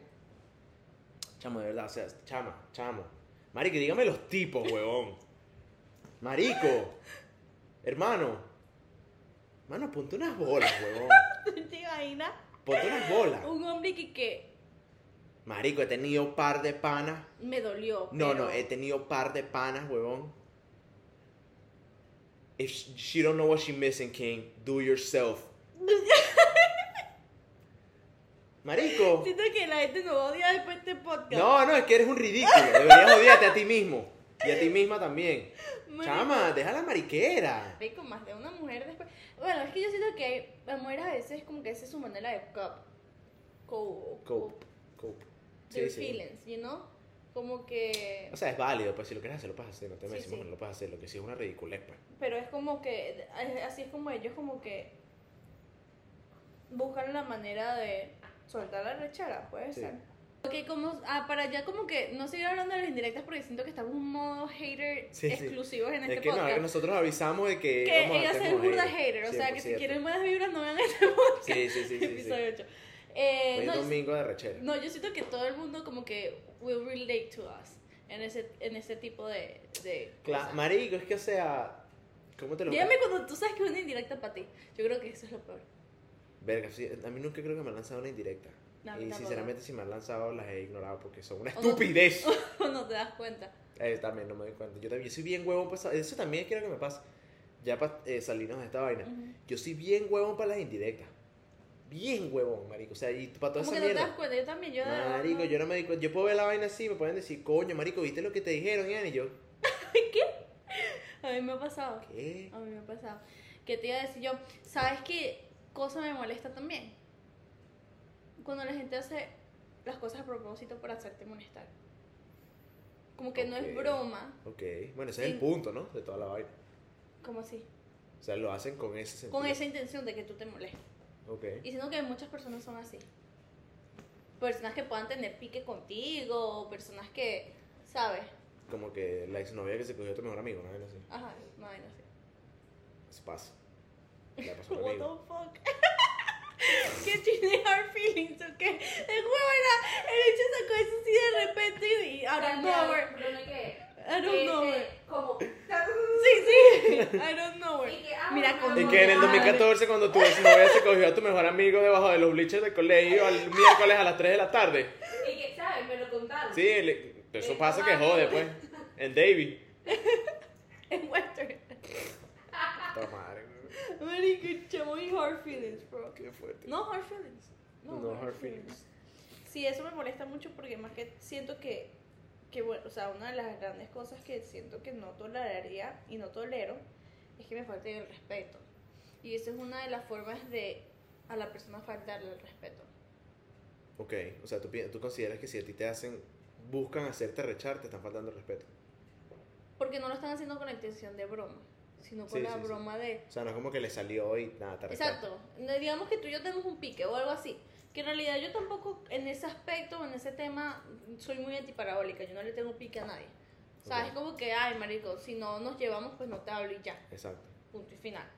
[SPEAKER 2] chamo, de verdad, o sea, chama, chamo. Marico, dígame los tipos, huevón. Marico, hermano. Mano, ponte unas bolas, huevón. <laughs>
[SPEAKER 1] ¿Te imaginas?
[SPEAKER 2] Ponte unas bolas.
[SPEAKER 1] Un hombre que, que
[SPEAKER 2] Marico, he tenido par de panas.
[SPEAKER 1] me dolió.
[SPEAKER 2] No,
[SPEAKER 1] pero-
[SPEAKER 2] no, he tenido par de panas, huevón. If she don't know what she missing, King, do yourself. <laughs> Marico.
[SPEAKER 1] Siento que la gente nos odia después de este podcast.
[SPEAKER 2] No, no, es que eres un ridículo. Deberías odiarte a ti mismo. Y a ti misma también.
[SPEAKER 1] Marico.
[SPEAKER 2] Chama, deja la mariquera.
[SPEAKER 1] Marico, más de una mujer después. Bueno, es que yo siento que las mujeres a veces como que esa es su manera de cope. Cope.
[SPEAKER 2] Cope. Cope.
[SPEAKER 1] Their
[SPEAKER 2] Sí, sí.
[SPEAKER 1] feelings, you know? Como que.
[SPEAKER 2] O sea, es válido, pues si lo quieres hacer, lo puedes hacer. No te me
[SPEAKER 1] Sí,
[SPEAKER 2] decimos
[SPEAKER 1] sí.
[SPEAKER 2] que no lo puedes hacer. Lo que sí es una ridiculez, pues.
[SPEAKER 1] Pero es como que. Así es como ellos, como que. Buscan la manera de soltar la rechera, puede
[SPEAKER 2] Sí.
[SPEAKER 1] ser. Ok, como. Ah, para ya como que no seguir hablando de las indirectas porque siento que estamos en un modo hater
[SPEAKER 2] Sí, sí.
[SPEAKER 1] exclusivos en este
[SPEAKER 2] es que no,
[SPEAKER 1] podcast.
[SPEAKER 2] es que nosotros avisamos de que.
[SPEAKER 1] que es
[SPEAKER 2] como
[SPEAKER 1] burda hater, o sea que si
[SPEAKER 2] 100%.
[SPEAKER 1] quieren buenas vibras no vean este <laughs> podcast.
[SPEAKER 2] Sí, sí, sí, sí, sí.
[SPEAKER 1] episodio 8. Eh, no,
[SPEAKER 2] domingo de rechera.
[SPEAKER 1] no, yo siento que todo el mundo como que will relate to us en ese, en ese tipo de, de cosas.
[SPEAKER 2] marico, es que, o sea. ¿Cómo te lo
[SPEAKER 1] Dígame cuando tú sabes que es una indirecta para ti. Yo creo que eso es lo peor.
[SPEAKER 2] Verga, sí, a mí nunca creo que me han lanzado una indirecta.
[SPEAKER 1] No,
[SPEAKER 2] y sinceramente, si me han lanzado, las he ignorado porque son una
[SPEAKER 1] O no-
[SPEAKER 2] estupidez. <laughs>
[SPEAKER 1] O no te das cuenta.
[SPEAKER 2] Eh, también no me doy cuenta. Yo también yo soy bien huevón para eso también quiero que me pase. Ya para salirnos de esta vaina.
[SPEAKER 1] Ujú.
[SPEAKER 2] Yo soy bien huevón para las indirectas. Bien huevón, marico. O sea, y para toda esa
[SPEAKER 1] que no te das cuenta. Yo también, yo
[SPEAKER 2] Marico,
[SPEAKER 1] no-
[SPEAKER 2] yo no me di cuenta. Yo puedo ver la vaina así, me pueden decir, coño, marico, ¿viste lo que te dijeron, Ian? Y yo, <laughs>
[SPEAKER 1] A mí me ha pasado.
[SPEAKER 2] ¿qué?
[SPEAKER 1] A mí me ha pasado. Que te iba a decir yo, ¿sabes qué cosa me molesta también? Cuando la gente hace las cosas a propósito para hacerte molestar. Como que no es broma,
[SPEAKER 2] Ok. Bueno, ese es el punto, ¿no? De toda la vaina.
[SPEAKER 1] como así.
[SPEAKER 2] O sea, lo hacen con ese sentido.
[SPEAKER 1] Con esa intención de que tú te molestes.
[SPEAKER 2] Ok.
[SPEAKER 1] Y siento que muchas personas son así. Personas que puedan tener pique contigo, o personas que, ¿sabes?
[SPEAKER 2] Como que la exnovia que se cogió a tu mejor amigo, ¿no? Así.
[SPEAKER 1] Ajá, no hay así.
[SPEAKER 2] Pasa. <laughs> Le pasó
[SPEAKER 1] What the fuck? <laughs> que tiene hard feelings, ¿ok? Es buena. El hecho sacó eso así de repente y of nowhere.
[SPEAKER 3] Bruno, ¿qué?
[SPEAKER 1] I don't know.
[SPEAKER 3] eh, Como.
[SPEAKER 1] Sí, sí. I don't know.
[SPEAKER 3] Y que, ah,
[SPEAKER 1] Mira cómo.
[SPEAKER 2] Y que en el 2014, cuando tu novia se cogió a tu mejor amigo debajo de los bleachers del colegio al miércoles a las 3 de la tarde.
[SPEAKER 3] Y que, ¿sabes? Me lo contaron.
[SPEAKER 2] Sí, le- eso pasa que jode, pues. En Davy.
[SPEAKER 1] En Western.
[SPEAKER 2] Madre.
[SPEAKER 1] Marico, chamo y hard feelings, bro.
[SPEAKER 2] Qué fuerte.
[SPEAKER 1] No hard feelings. No,
[SPEAKER 2] No hard feelings.
[SPEAKER 1] Sí, eso me molesta mucho porque más que siento que, que, bueno, o sea, una de las grandes cosas que siento que no toleraría y no tolero es que me falte el respeto. Y esa es una de las formas de a la persona faltarle el respeto.
[SPEAKER 2] Ok, o sea, tú, tú consideras que si a ti te hacen, buscan hacerte rechar, te están faltando el respeto.
[SPEAKER 1] Porque no lo están haciendo con la intención de broma, sino con
[SPEAKER 2] Sí,
[SPEAKER 1] la
[SPEAKER 2] sí, sí.
[SPEAKER 1] broma de...
[SPEAKER 2] O sea, no es como que le salió y nada, te.
[SPEAKER 1] Exacto. Digamos que tú y yo tenemos un pique o algo así. Que en realidad yo tampoco en ese aspecto, en ese tema, soy muy antiparabólica. Yo no le tengo pique a nadie. O sea,
[SPEAKER 2] Ok.
[SPEAKER 1] es como que, ay, marico, si no nos llevamos, pues no te hablo y ya.
[SPEAKER 2] Exacto.
[SPEAKER 1] Punto y final.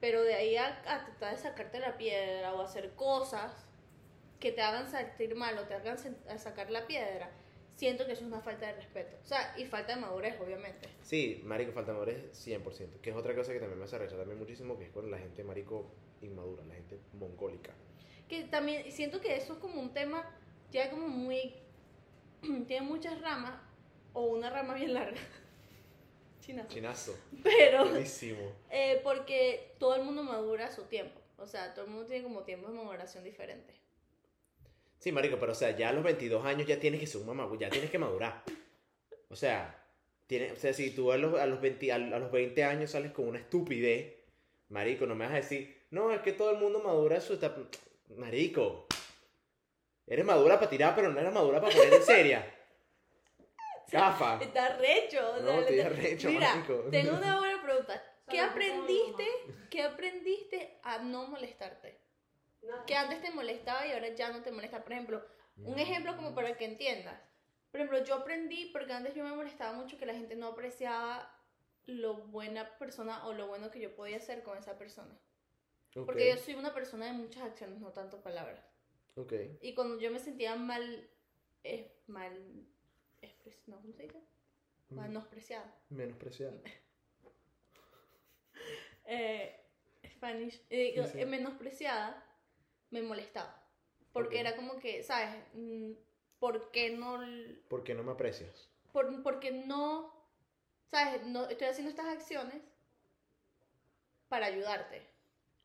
[SPEAKER 1] Pero de ahí a, a tratar de sacarte la piedra o hacer cosas que te hagan sentir mal o te hagan sacar la piedra, siento que eso es una falta de respeto. O sea, y falta de madurez, obviamente.
[SPEAKER 2] Sí, marico, falta de madurez 100%. Que es otra cosa que también me hace rechazar también muchísimo, que es con la gente, marico, inmadura, la gente mongólica.
[SPEAKER 1] Que también siento que eso es como un tema ya como muy <clears throat> tiene muchas ramas o una rama bien larga <laughs> chinazo
[SPEAKER 2] Chinazo.
[SPEAKER 1] pero
[SPEAKER 2] Buenísimo.
[SPEAKER 1] eh, porque todo el mundo madura a su tiempo o sea todo el mundo tiene como tiempos de maduración diferentes
[SPEAKER 2] Sí, marico, pero o sea, ya a los 22 años ya tienes que ser un mamá, ya tienes que madurar. O sea, tiene, o sea si tú a los, a, los 20, a, los 20 años sales con una estupidez, marico, no me vas a decir, no, es que todo el mundo madura su etapa. Marico, eres madura para tirar, pero no eres madura para poner en seria. <laughs> Gafa.
[SPEAKER 1] está recho o sea,
[SPEAKER 2] No, estoy
[SPEAKER 1] está-
[SPEAKER 2] arrecho,
[SPEAKER 1] mira
[SPEAKER 2] marico.
[SPEAKER 1] tengo una buena pregunta ¿qué aprendiste qué aprendiste a no molestarte? Que antes te molestaba y ahora ya no te molesta por ejemplo Un ejemplo como para que entiendas. Por ejemplo, yo aprendí, porque antes yo me molestaba mucho que la gente no apreciaba lo buena persona o lo bueno que yo podía hacer con esa persona.
[SPEAKER 2] Ok,
[SPEAKER 1] Porque yo soy una persona de muchas acciones, no tanto palabras.
[SPEAKER 2] ok.
[SPEAKER 1] Y cuando yo me sentía mal, eh, mal, expres- no, ¿cómo se dice? Menospreciada.
[SPEAKER 2] Menospreciado. <laughs>
[SPEAKER 1] Eh, Spanish, eh,
[SPEAKER 2] Sí, sí.
[SPEAKER 1] eh, menospreciada, me molestaba. Porque
[SPEAKER 2] Ok.
[SPEAKER 1] era como que, ¿sabes? Mm, ¿Por qué no
[SPEAKER 2] ¿Por qué no me aprecias?
[SPEAKER 1] por, porque no, ¿sabes? No, estoy haciendo estas acciones para ayudarte.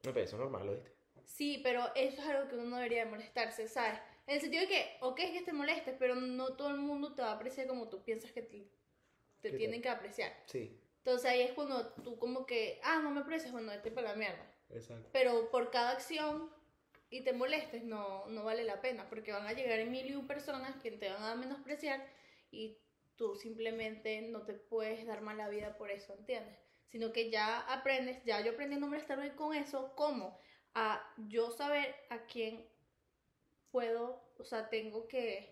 [SPEAKER 2] Me parece normal, ¿lo viste?
[SPEAKER 1] Sí, pero eso es algo que uno no debería de molestarse, ¿sabes? En el sentido de que, ok, es que te molestes, pero no todo el mundo te va a apreciar como tú piensas que te, te
[SPEAKER 2] ¿Qué
[SPEAKER 1] tienen que apreciar.
[SPEAKER 2] Sí,
[SPEAKER 1] Entonces ahí es cuando tú como que, ah, no me aprecias, bueno, vete para la mierda.
[SPEAKER 2] exacto.
[SPEAKER 1] Pero por cada acción y te molestes, no, no vale la pena, porque van a llegar mil y un personas que te van a menospreciar y tú simplemente no te puedes dar mala vida por eso, ¿entiendes? Sino que ya aprendes, ya yo aprendí a no molestarme con eso, ¿cómo? A yo saber a quién puedo, o sea, tengo que,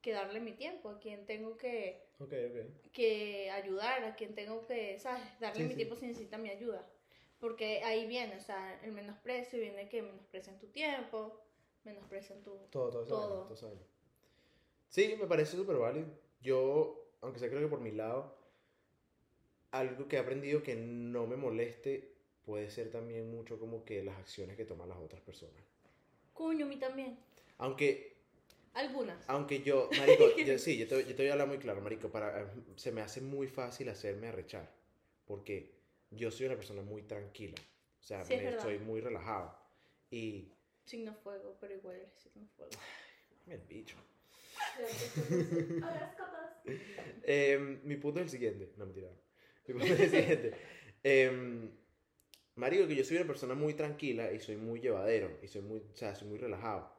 [SPEAKER 1] que darle mi tiempo, a quién tengo que,
[SPEAKER 2] Ok, ok.
[SPEAKER 1] que ayudar, a quien tengo que, ¿sabes? Darle
[SPEAKER 2] Sí,
[SPEAKER 1] mi
[SPEAKER 2] sí.
[SPEAKER 1] tiempo si necesita mi ayuda. Porque ahí viene, o sea, el menosprecio viene que menosprecian tu tiempo, menosprecian tu...
[SPEAKER 2] Todo, todo,
[SPEAKER 1] Todo.
[SPEAKER 2] toda esa vaina. Sí, me parece súper válido. Yo, aunque sea creo que por mi lado, algo que he aprendido que no me moleste puede ser también mucho como que las acciones que toman las otras personas.
[SPEAKER 1] Coño, a mí también.
[SPEAKER 2] Aunque,
[SPEAKER 1] Algunas.
[SPEAKER 2] aunque yo, marico, <laughs> yo, sí, yo te, yo te voy a hablar muy claro, marico, para, eh, se me hace muy fácil hacerme arrechar, porque yo soy una persona muy tranquila, o sea,
[SPEAKER 1] Sí,
[SPEAKER 2] me- soy muy relajado. Y,
[SPEAKER 1] Signo fuego, pero igual eres signo fuego. <sighs>
[SPEAKER 2] el bicho. <laughs>
[SPEAKER 3] Hola.
[SPEAKER 2] Eh, mi punto es el siguiente. No, mentira. <laughs> <laughs> Mi. Eh, marico, que yo soy una persona muy tranquila y soy muy llevadero. Y soy muy, o sea, soy muy relajado.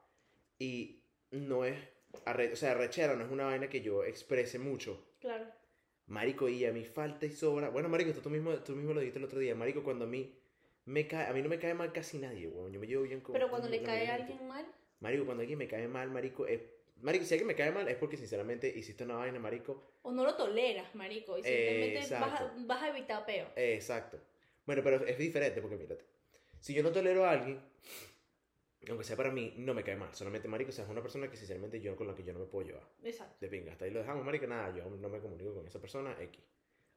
[SPEAKER 2] Y no es, arre- o sea, arrechera no es una vaina que yo exprese mucho.
[SPEAKER 1] Claro.
[SPEAKER 2] Marico, y a mí falta y sobra. Bueno, Marico, esto tú mismo, tú mismo lo dijiste el otro día. Marico, cuando a mí me cae, a mí no me cae mal casi nadie, weón. Yo me llevo bien con
[SPEAKER 1] Pero cuando le cae a alguien mal,
[SPEAKER 2] Marico, cuando alguien me cae mal, Marico, es. Marico, si alguien me cae mal es porque sinceramente hiciste una vaina, Marico,
[SPEAKER 1] o no lo toleras, marico, y simplemente vas a, vas a evitar peo.
[SPEAKER 2] Exacto. Bueno, pero es diferente porque mírate. Si yo no tolero a alguien, aunque sea para mí, no me cae mal. Solamente, marico, o sea, es una persona que sinceramente yo con la que yo no me puedo llevar.
[SPEAKER 1] Exacto.
[SPEAKER 2] De pinga, hasta ahí lo dejamos, marico, nada, yo no me comunico con esa persona, X.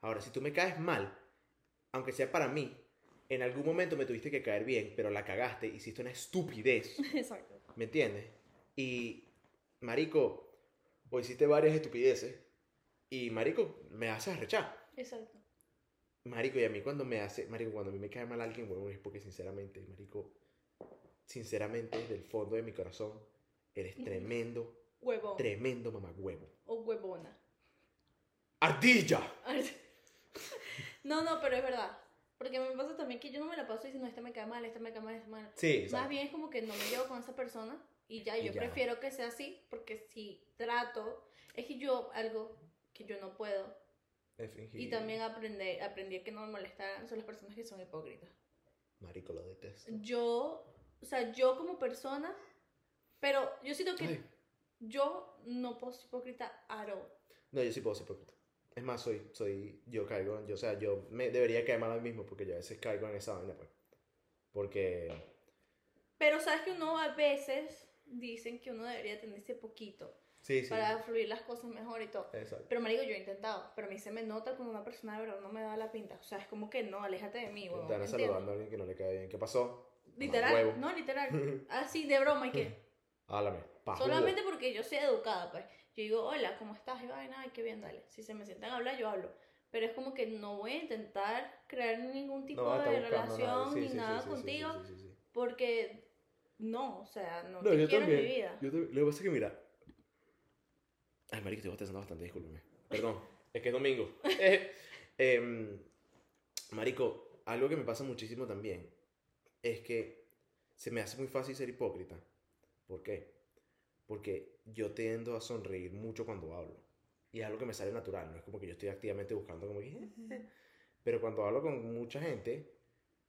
[SPEAKER 2] Ahora, si tú me caes mal, aunque sea para mí, en algún momento me tuviste que caer bien, pero la cagaste, hiciste una estupidez, <laughs>
[SPEAKER 1] Exacto.
[SPEAKER 2] ¿me entiendes? Y, marico, o hiciste varias estupideces, y, marico, me haces arrechar.
[SPEAKER 1] Exacto.
[SPEAKER 2] Marico, y a mí cuando me hace, marico, cuando a mí me cae mal alguien, huevón, es porque sinceramente, marico, sinceramente, desde el fondo de mi corazón, eres tremendo,
[SPEAKER 1] Huevón.
[SPEAKER 2] tremendo mamagüevo.
[SPEAKER 1] O huevona.
[SPEAKER 2] ¡Ardilla! <laughs>
[SPEAKER 1] No, no, pero es verdad. Porque me pasa también que yo no me la paso diciendo, esta me cae mal, esta me cae mal, esta me cae mal.
[SPEAKER 2] Sí,
[SPEAKER 1] Más
[SPEAKER 2] exacto.
[SPEAKER 1] bien es como que no me llevo con esa persona y ya,
[SPEAKER 2] Y
[SPEAKER 1] yo
[SPEAKER 2] ya.
[SPEAKER 1] prefiero que sea así, porque si trato, es que yo, algo que yo no puedo, y también aprendí, aprendí que no me molestaran son las personas que son hipócritas.
[SPEAKER 2] Marico, lo detesto.
[SPEAKER 1] Yo, o sea, yo como persona, pero yo siento que
[SPEAKER 2] Ay.
[SPEAKER 1] yo no puedo ser hipócrita at all.
[SPEAKER 2] No, yo sí puedo ser hipócrita. Es más, soy, soy, yo caigo, yo, o sea, yo me debería caer mal a mí mismo porque yo a veces caigo en esa vaina, pues. Porque,
[SPEAKER 1] Pero sabes que uno a veces dicen que uno debería tener ese poquito
[SPEAKER 2] sí, sí.
[SPEAKER 1] para fluir las cosas mejor y todo.
[SPEAKER 2] Exacto.
[SPEAKER 1] Pero marico, yo he intentado, pero a mí se me nota cuando una persona de verdad no me da la pinta. O sea, es como que no, aléjate de mí, huevón,
[SPEAKER 2] Te saludando a alguien que no le cae bien. ¿Qué pasó?
[SPEAKER 1] Literal, no, literal. <laughs> Así de broma y que <laughs>
[SPEAKER 2] Háblame. Pa'
[SPEAKER 1] solamente porque yo soy educada, pues. Yo digo, hola, ¿cómo estás? Y vaina, ay, qué bien, dale. Si se me sientan a hablar, yo hablo. Pero es como que no voy a intentar crear ningún tipo
[SPEAKER 2] No,
[SPEAKER 1] de relación
[SPEAKER 2] nada. Sí,
[SPEAKER 1] ni
[SPEAKER 2] sí,
[SPEAKER 1] nada
[SPEAKER 2] sí,
[SPEAKER 1] contigo,
[SPEAKER 2] sí, sí, sí.
[SPEAKER 1] porque no, o sea, no,
[SPEAKER 2] No,
[SPEAKER 1] te
[SPEAKER 2] yo
[SPEAKER 1] quiero
[SPEAKER 2] también.
[SPEAKER 1] en mi vida.
[SPEAKER 2] Yo también. Lo que pasa es que, mira. Ay, marico, estoy bostezando bastante, discúlpeme. Perdón, <laughs> es que es domingo. Eh, em, marico, algo que me pasa muchísimo también es que se me hace muy fácil ser hipócrita. ¿Por qué? Porque yo tiendo a sonreír mucho cuando hablo. Y es algo que me sale natural, no es como que yo estoy activamente buscando como que... <laughs> Pero cuando hablo con mucha gente,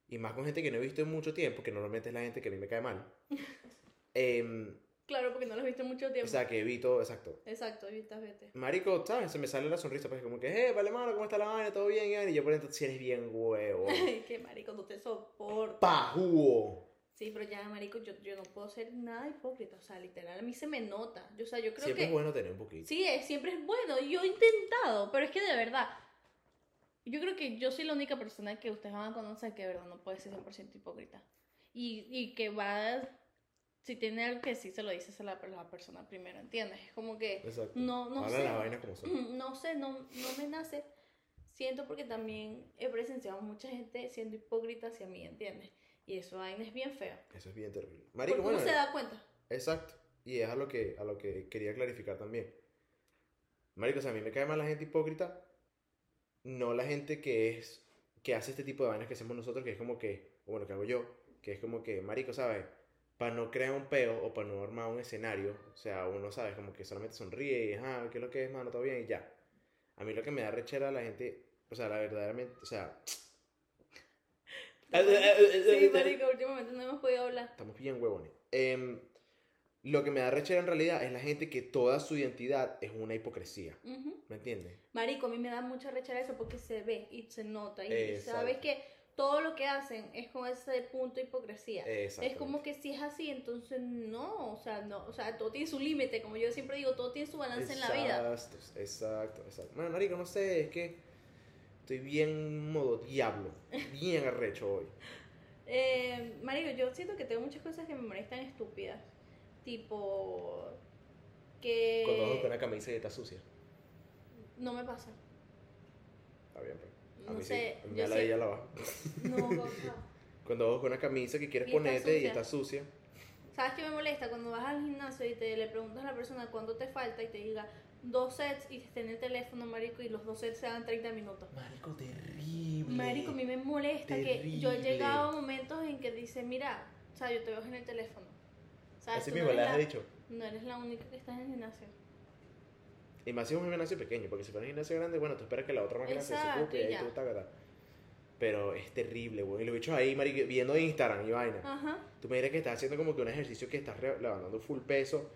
[SPEAKER 2] y más con gente que no he visto en mucho tiempo, que normalmente es la gente que a mí me cae mal, <laughs> em,
[SPEAKER 1] Claro, porque no lo he visto en mucho tiempo.
[SPEAKER 2] o sea, que evito, exacto.
[SPEAKER 1] Exacto, evitas, vete.
[SPEAKER 2] Marico, ¿sabes? Se me sale la sonrisa, pues como que, eh, vale, mano, ¿cómo está la vaina? ¿Todo bien? Iván?" Y yo por dentro, si eres bien huevo. <laughs>
[SPEAKER 1] que marico, no te soporto.
[SPEAKER 2] ¡Pajuo!
[SPEAKER 1] Sí, pero ya, marico, yo, yo no puedo ser nada hipócrita. O sea, literal, a mí se me nota. Yo, o sea, yo creo
[SPEAKER 2] Siempre
[SPEAKER 1] que...
[SPEAKER 2] es bueno tener un poquito.
[SPEAKER 1] Sí, es- siempre es bueno. Yo he intentado, pero es que de verdad... Yo creo que yo soy la única persona que ustedes van a conocer que de verdad no puede ser 100% hipócrita. Y, y que va... Si tiene algo que sí, se lo dices a la, la persona primero, ¿entiendes? Es como que...
[SPEAKER 2] Exacto.
[SPEAKER 1] No, no
[SPEAKER 2] Habla
[SPEAKER 1] sé.
[SPEAKER 2] las vainas como son. <clears throat>
[SPEAKER 1] No sé, no, no me nace. Siento porque también he presenciado mucha gente siendo hipócrita hacia mí, ¿entiendes? Y eso vaina es bien feo.
[SPEAKER 2] Eso es bien terrible. Marico, bueno,
[SPEAKER 1] se da cuenta.
[SPEAKER 2] exacto. Y es a lo que, a lo que quería clarificar también. Marico, o sea, a mí me cae mal la gente hipócrita, no la gente que es, que hace este tipo de vainas que hacemos nosotros, que es como que, o bueno, que hago yo, que es como que, marico, ¿sabes? Para no crear un peo o para no armar un escenario, o sea, uno, ¿sabes? Como que solamente sonríe y, ah, ¿qué es lo que es, mano? ¿Todo bien? Y ya. A mí lo que me da rechera a la gente, o sea, la verdaderamente, o sea... <laughs>
[SPEAKER 1] Sí, marico, últimamente no hemos podido hablar.
[SPEAKER 2] Estamos bien huevones. Em, lo que me da rechera en realidad es la gente que toda su identidad es una hipocresía. ¿Me entiendes?
[SPEAKER 1] Marico, a mí me da mucha rechera eso porque se ve y se nota. Y
[SPEAKER 2] Exacto.
[SPEAKER 1] sabes que todo lo que hacen es con ese punto de hipocresía. Es como que si es así, entonces no, o sea, no, o sea, todo tiene su límite, como yo siempre digo, todo tiene su balance en la vida.
[SPEAKER 2] Exacto, exacto, exacto. Bueno, marico, no sé, es que estoy bien modo diablo, <laughs> bien arrecho hoy.
[SPEAKER 1] Eh, Marico, yo siento que tengo muchas cosas que me molestan estúpidas. Tipo. Que.
[SPEAKER 2] Cuando vas con una camisa y está sucia.
[SPEAKER 1] No me pasa.
[SPEAKER 2] Está bien, pues. A
[SPEAKER 1] No
[SPEAKER 2] mí
[SPEAKER 1] sé,
[SPEAKER 2] sí,
[SPEAKER 1] yo
[SPEAKER 2] da la
[SPEAKER 1] sé-
[SPEAKER 2] la baja.
[SPEAKER 1] No, <laughs> cosa.
[SPEAKER 2] Cuando vas con una camisa que quieres
[SPEAKER 1] Y está
[SPEAKER 2] ponerte y está sucia.
[SPEAKER 1] ¿Sabes qué me molesta? Cuando vas al gimnasio y te le preguntas a la persona cuánto te falta y te diga dos sets y esté en el teléfono, Marico, y los dos sets se dan 30 minutos.
[SPEAKER 2] Marico, terrible.
[SPEAKER 1] Marico, a mí me molesta que yo he llegado a momentos en que dice, mira, o sea, yo te veo en el teléfono. ¿Sabes?
[SPEAKER 2] Así
[SPEAKER 1] Tú no
[SPEAKER 2] mismo le has
[SPEAKER 1] la-
[SPEAKER 2] dicho.
[SPEAKER 1] No eres la única que está en el gimnasio.
[SPEAKER 2] Y más si es un gimnasio pequeño, porque si fuera un gimnasio grande, bueno, tú esperas que la otra máquina se
[SPEAKER 1] Exacto,
[SPEAKER 2] desocupe y
[SPEAKER 1] y
[SPEAKER 2] ahí
[SPEAKER 1] ya.
[SPEAKER 2] tú taca, taca. Pero es terrible, güey. Y los bichos ahí, marico, viendo Instagram y vaina.
[SPEAKER 1] Ajá.
[SPEAKER 2] Tú me dirás que estás haciendo como que un ejercicio que estás levantando full peso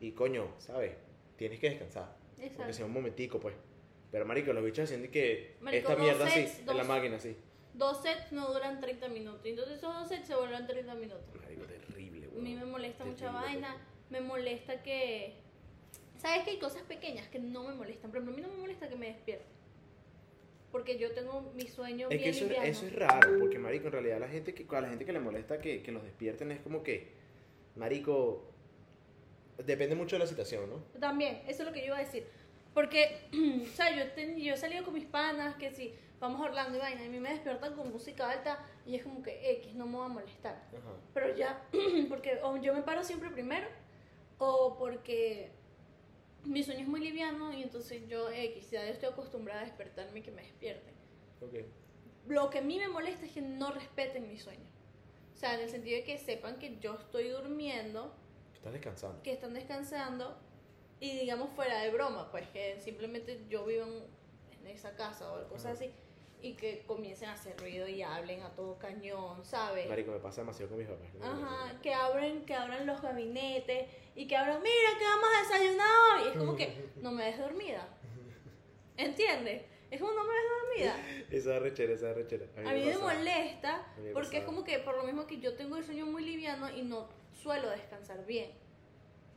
[SPEAKER 2] y coño, ¿sabes? Tienes que descansar. Porque
[SPEAKER 1] Exacto.
[SPEAKER 2] sea un momentico, pues. Pero marico, los bichos haciendo que
[SPEAKER 1] Marico,
[SPEAKER 2] esta
[SPEAKER 1] dos
[SPEAKER 2] mierda así,
[SPEAKER 1] sets,
[SPEAKER 2] en la
[SPEAKER 1] dos-
[SPEAKER 2] máquina así.
[SPEAKER 1] dos sets no duran 30 minutos. Entonces esos dos sets se vuelven 30 minutos.
[SPEAKER 2] Marico, weón.
[SPEAKER 1] Mí me molesta mucha vaina, me molesta que... ¿Sabes que hay cosas pequeñas que no me molestan? Pero a mí no me molesta que me despierte. Porque yo tengo mi sueño
[SPEAKER 2] Es que
[SPEAKER 1] bien
[SPEAKER 2] eso, es-
[SPEAKER 1] liviano.
[SPEAKER 2] eso es raro, porque marico, en realidad la gente que, a la gente que le molesta que, que los despierten es como que, marico, depende mucho de la situación, ¿no?
[SPEAKER 1] También, eso es lo que yo iba a decir. Porque, <clears throat> o sea, yo, ten- yo he salido con mis panas, que si vamos a Orlando y vaina, y a mí me despiertan con música alta y es como que X, no me va a molestar.
[SPEAKER 2] Ajá.
[SPEAKER 1] Pero ya, <clears throat> porque o yo me paro siempre primero, o porque mi sueño es muy liviano y entonces yo X, ya estoy acostumbrada a despertarme y que me despierten.
[SPEAKER 2] Ok.
[SPEAKER 1] Lo que a mí me molesta es que no respeten mi sueño. O sea, en el sentido de que sepan que yo estoy durmiendo,
[SPEAKER 2] Estás descansando.
[SPEAKER 1] que están descansando y digamos fuera de broma, pues que simplemente yo vivo en, en esa casa o cosas así y que comiencen a hacer ruido y hablen a todo cañón, ¿sabes?
[SPEAKER 2] Marico, me pasa demasiado con mis papás.
[SPEAKER 1] Ajá, que abren, que abran los gabinetes y que abran, mira que vamos a desayunar hoy. Es como que no me des dormida. ¿Entiendes? Es como no me des dormida. <laughs>
[SPEAKER 2] Esa rechera, esa rechera.
[SPEAKER 1] A mí me molesta
[SPEAKER 2] A mí me
[SPEAKER 1] porque es
[SPEAKER 2] pasaba.
[SPEAKER 1] como que por lo mismo que yo tengo el sueño muy liviano y no suelo descansar bien.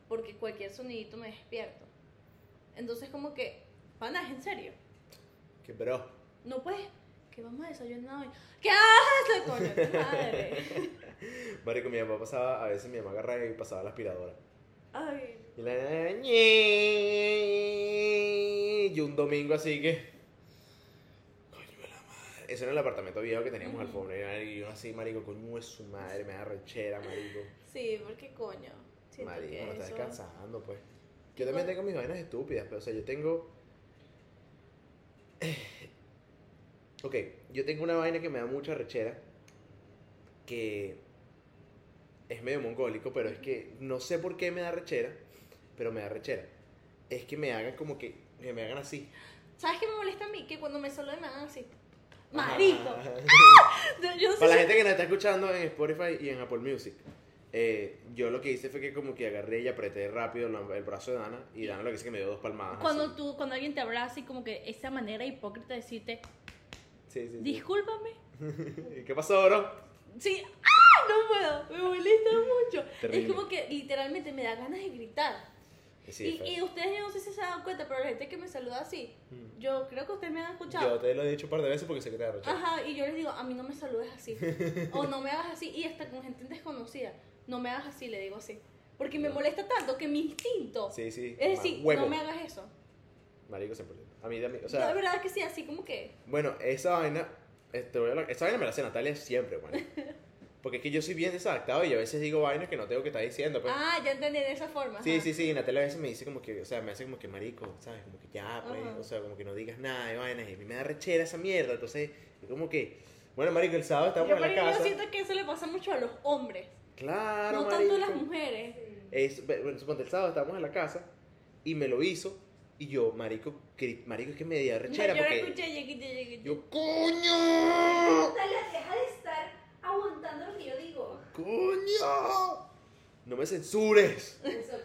[SPEAKER 1] Porque cualquier sonidito me despierto. Entonces como que, pana, es en serio.
[SPEAKER 2] Que bro.
[SPEAKER 1] No puedes, que vamos a desayunar hoy. ¿Qué haces, coño? tu madre. <laughs>
[SPEAKER 2] Marico, mi mamá pasaba, a veces mi mamá agarraba y pasaba la aspiradora.
[SPEAKER 1] Ay,
[SPEAKER 2] Y la y un domingo así que. Coño de la madre. Eso era el apartamento viejo que teníamos
[SPEAKER 1] Ujú.
[SPEAKER 2] alfombra. Y yo así, marico, coño es su madre, me da rechera, marico.
[SPEAKER 1] sí, porque coño. Siento
[SPEAKER 2] Marico,
[SPEAKER 1] que
[SPEAKER 2] no estás
[SPEAKER 1] eso-
[SPEAKER 2] descansando, pues. Yo también tengo mis vainas estúpidas, pero o sea, yo tengo. Ok, yo tengo una vaina que me da mucha rechera. Que es medio mongólico, pero es que no sé por qué me da rechera, pero me da rechera. Es que me hagan como que, que me hagan así.
[SPEAKER 1] ¿Sabes qué me molesta a mí? Que cuando me saludan me hagan así. Marico.
[SPEAKER 2] Ajá. <laughs> <laughs>
[SPEAKER 1] Yo no sé
[SPEAKER 2] Para la
[SPEAKER 1] si-
[SPEAKER 2] gente que nos está escuchando en Spotify y en Apple Music, eh, yo lo que hice fue que como que agarré y apreté rápido la- el brazo de Dana y Dana lo que hice que me dio dos palmadas.
[SPEAKER 1] Cuando
[SPEAKER 2] así.
[SPEAKER 1] tú, cuando alguien te abraza y como que esa manera hipócrita de decirte,
[SPEAKER 2] Sí,
[SPEAKER 1] discúlpame. <laughs>
[SPEAKER 2] ¿Y ¿Qué pasó, bro?
[SPEAKER 1] Sí, ¡ah! No puedo, me molesta mucho.
[SPEAKER 2] Terrible.
[SPEAKER 1] Es como que literalmente me da ganas de gritar.
[SPEAKER 2] Sí,
[SPEAKER 1] y, y ustedes, yo no sé si se dan cuenta, pero la gente que me saluda así,
[SPEAKER 2] Mm.
[SPEAKER 1] yo creo que ustedes me han
[SPEAKER 2] Yo
[SPEAKER 1] escuchado.
[SPEAKER 2] te lo he dicho un par de veces porque sé que te.
[SPEAKER 1] Ajá, y yo les digo, a mí no me saludes así. <laughs> o no me hagas así. Y hasta con gente desconocida, no me hagas así, le digo así. Porque me molesta tanto que mi instinto
[SPEAKER 2] Sí, sí.
[SPEAKER 1] es decir,
[SPEAKER 2] huevo.
[SPEAKER 1] no me hagas eso.
[SPEAKER 2] Marico 100%. A mí también, o
[SPEAKER 1] de
[SPEAKER 2] sea,
[SPEAKER 1] verdad que sí, así como que.
[SPEAKER 2] bueno, esa vaina, este, voy a hablar- esa vaina me la hace Natalia siempre, bueno. <laughs> Porque es que yo soy bien desadaptado y a veces digo vainas que no tengo que estar diciendo, pues.
[SPEAKER 1] Ah, ya entendí de esa forma.
[SPEAKER 2] Sí,
[SPEAKER 1] ajá.
[SPEAKER 2] sí, sí, Natalia a veces me dice como que, o sea, me hace como que marico, ¿sabes? Como que ya, pues,
[SPEAKER 1] Ajá.
[SPEAKER 2] o sea, como que no digas nada de vainas, y a mí me da rechera esa mierda, entonces, es como que, bueno, marico, el sábado
[SPEAKER 1] Yo,
[SPEAKER 2] estábamos en la
[SPEAKER 1] yo
[SPEAKER 2] casa.
[SPEAKER 1] siento que eso le pasa mucho a los hombres,
[SPEAKER 2] Claro,
[SPEAKER 1] no
[SPEAKER 2] marico.
[SPEAKER 1] tanto a las mujeres.
[SPEAKER 2] Es, bueno, suponte el sábado estábamos en la casa y me lo hizo y yo, marico, que, marico, es que me dio rechera
[SPEAKER 1] yo
[SPEAKER 2] porque
[SPEAKER 1] escuché, llegué, llegué,
[SPEAKER 2] yo, coño,
[SPEAKER 3] Natalia, deja de estar aguantando lo que yo digo.
[SPEAKER 2] coño, no me censures.
[SPEAKER 3] Eso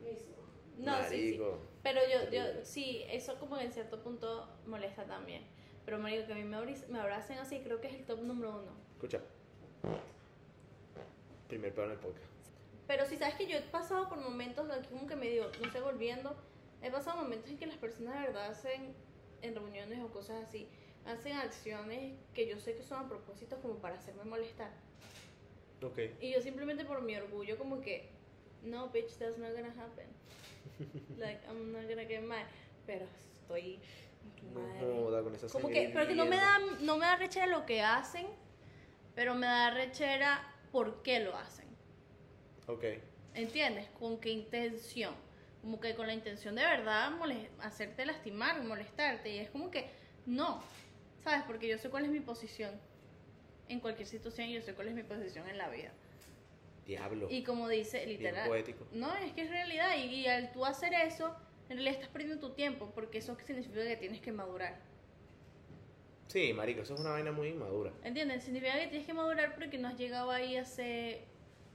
[SPEAKER 3] mismo.
[SPEAKER 1] No, sí, sí.
[SPEAKER 2] marico.
[SPEAKER 1] Pero yo, yo, sí, eso como en cierto punto molesta también. Pero marico, que a mí me, me abracen así, creo que es el top número uno.
[SPEAKER 2] Escucha. Primer pedo en el podcast.
[SPEAKER 1] Pero si sabes que yo he pasado por momentos de aquí como que medio, no sé, volviendo, he pasado momentos en que las personas de verdad hacen en reuniones o cosas así, hacen acciones que yo sé que son a propósito como para hacerme molestar.
[SPEAKER 2] Ok.
[SPEAKER 1] Y yo simplemente por mi orgullo como que, no, bitch, that's not gonna happen. <laughs> like, I'm not gonna get mad. Pero estoy... Madre.
[SPEAKER 2] con esa
[SPEAKER 1] Como que, pero que no me da, no me da rechera lo que hacen, pero me da rechera por qué lo hacen.
[SPEAKER 2] Ok.
[SPEAKER 1] ¿Entiendes? ¿Con qué intención? Como que con la intención de verdad hacerte lastimar, molestarte. Y es como que, no. ¿Sabes? Porque yo sé cuál es mi posición en cualquier situación y yo sé cuál es mi posición en la vida.
[SPEAKER 2] Diablo.
[SPEAKER 1] Y como dice, literal.
[SPEAKER 2] poético.
[SPEAKER 1] No, es que es realidad. Y, y al tú hacer eso, en realidad estás perdiendo tu tiempo. Porque eso significa que tienes que madurar.
[SPEAKER 2] Sí, marico, eso es una vaina muy inmadura.
[SPEAKER 1] ¿Entiendes? Significa que tienes que madurar porque no has llegado ahí a ser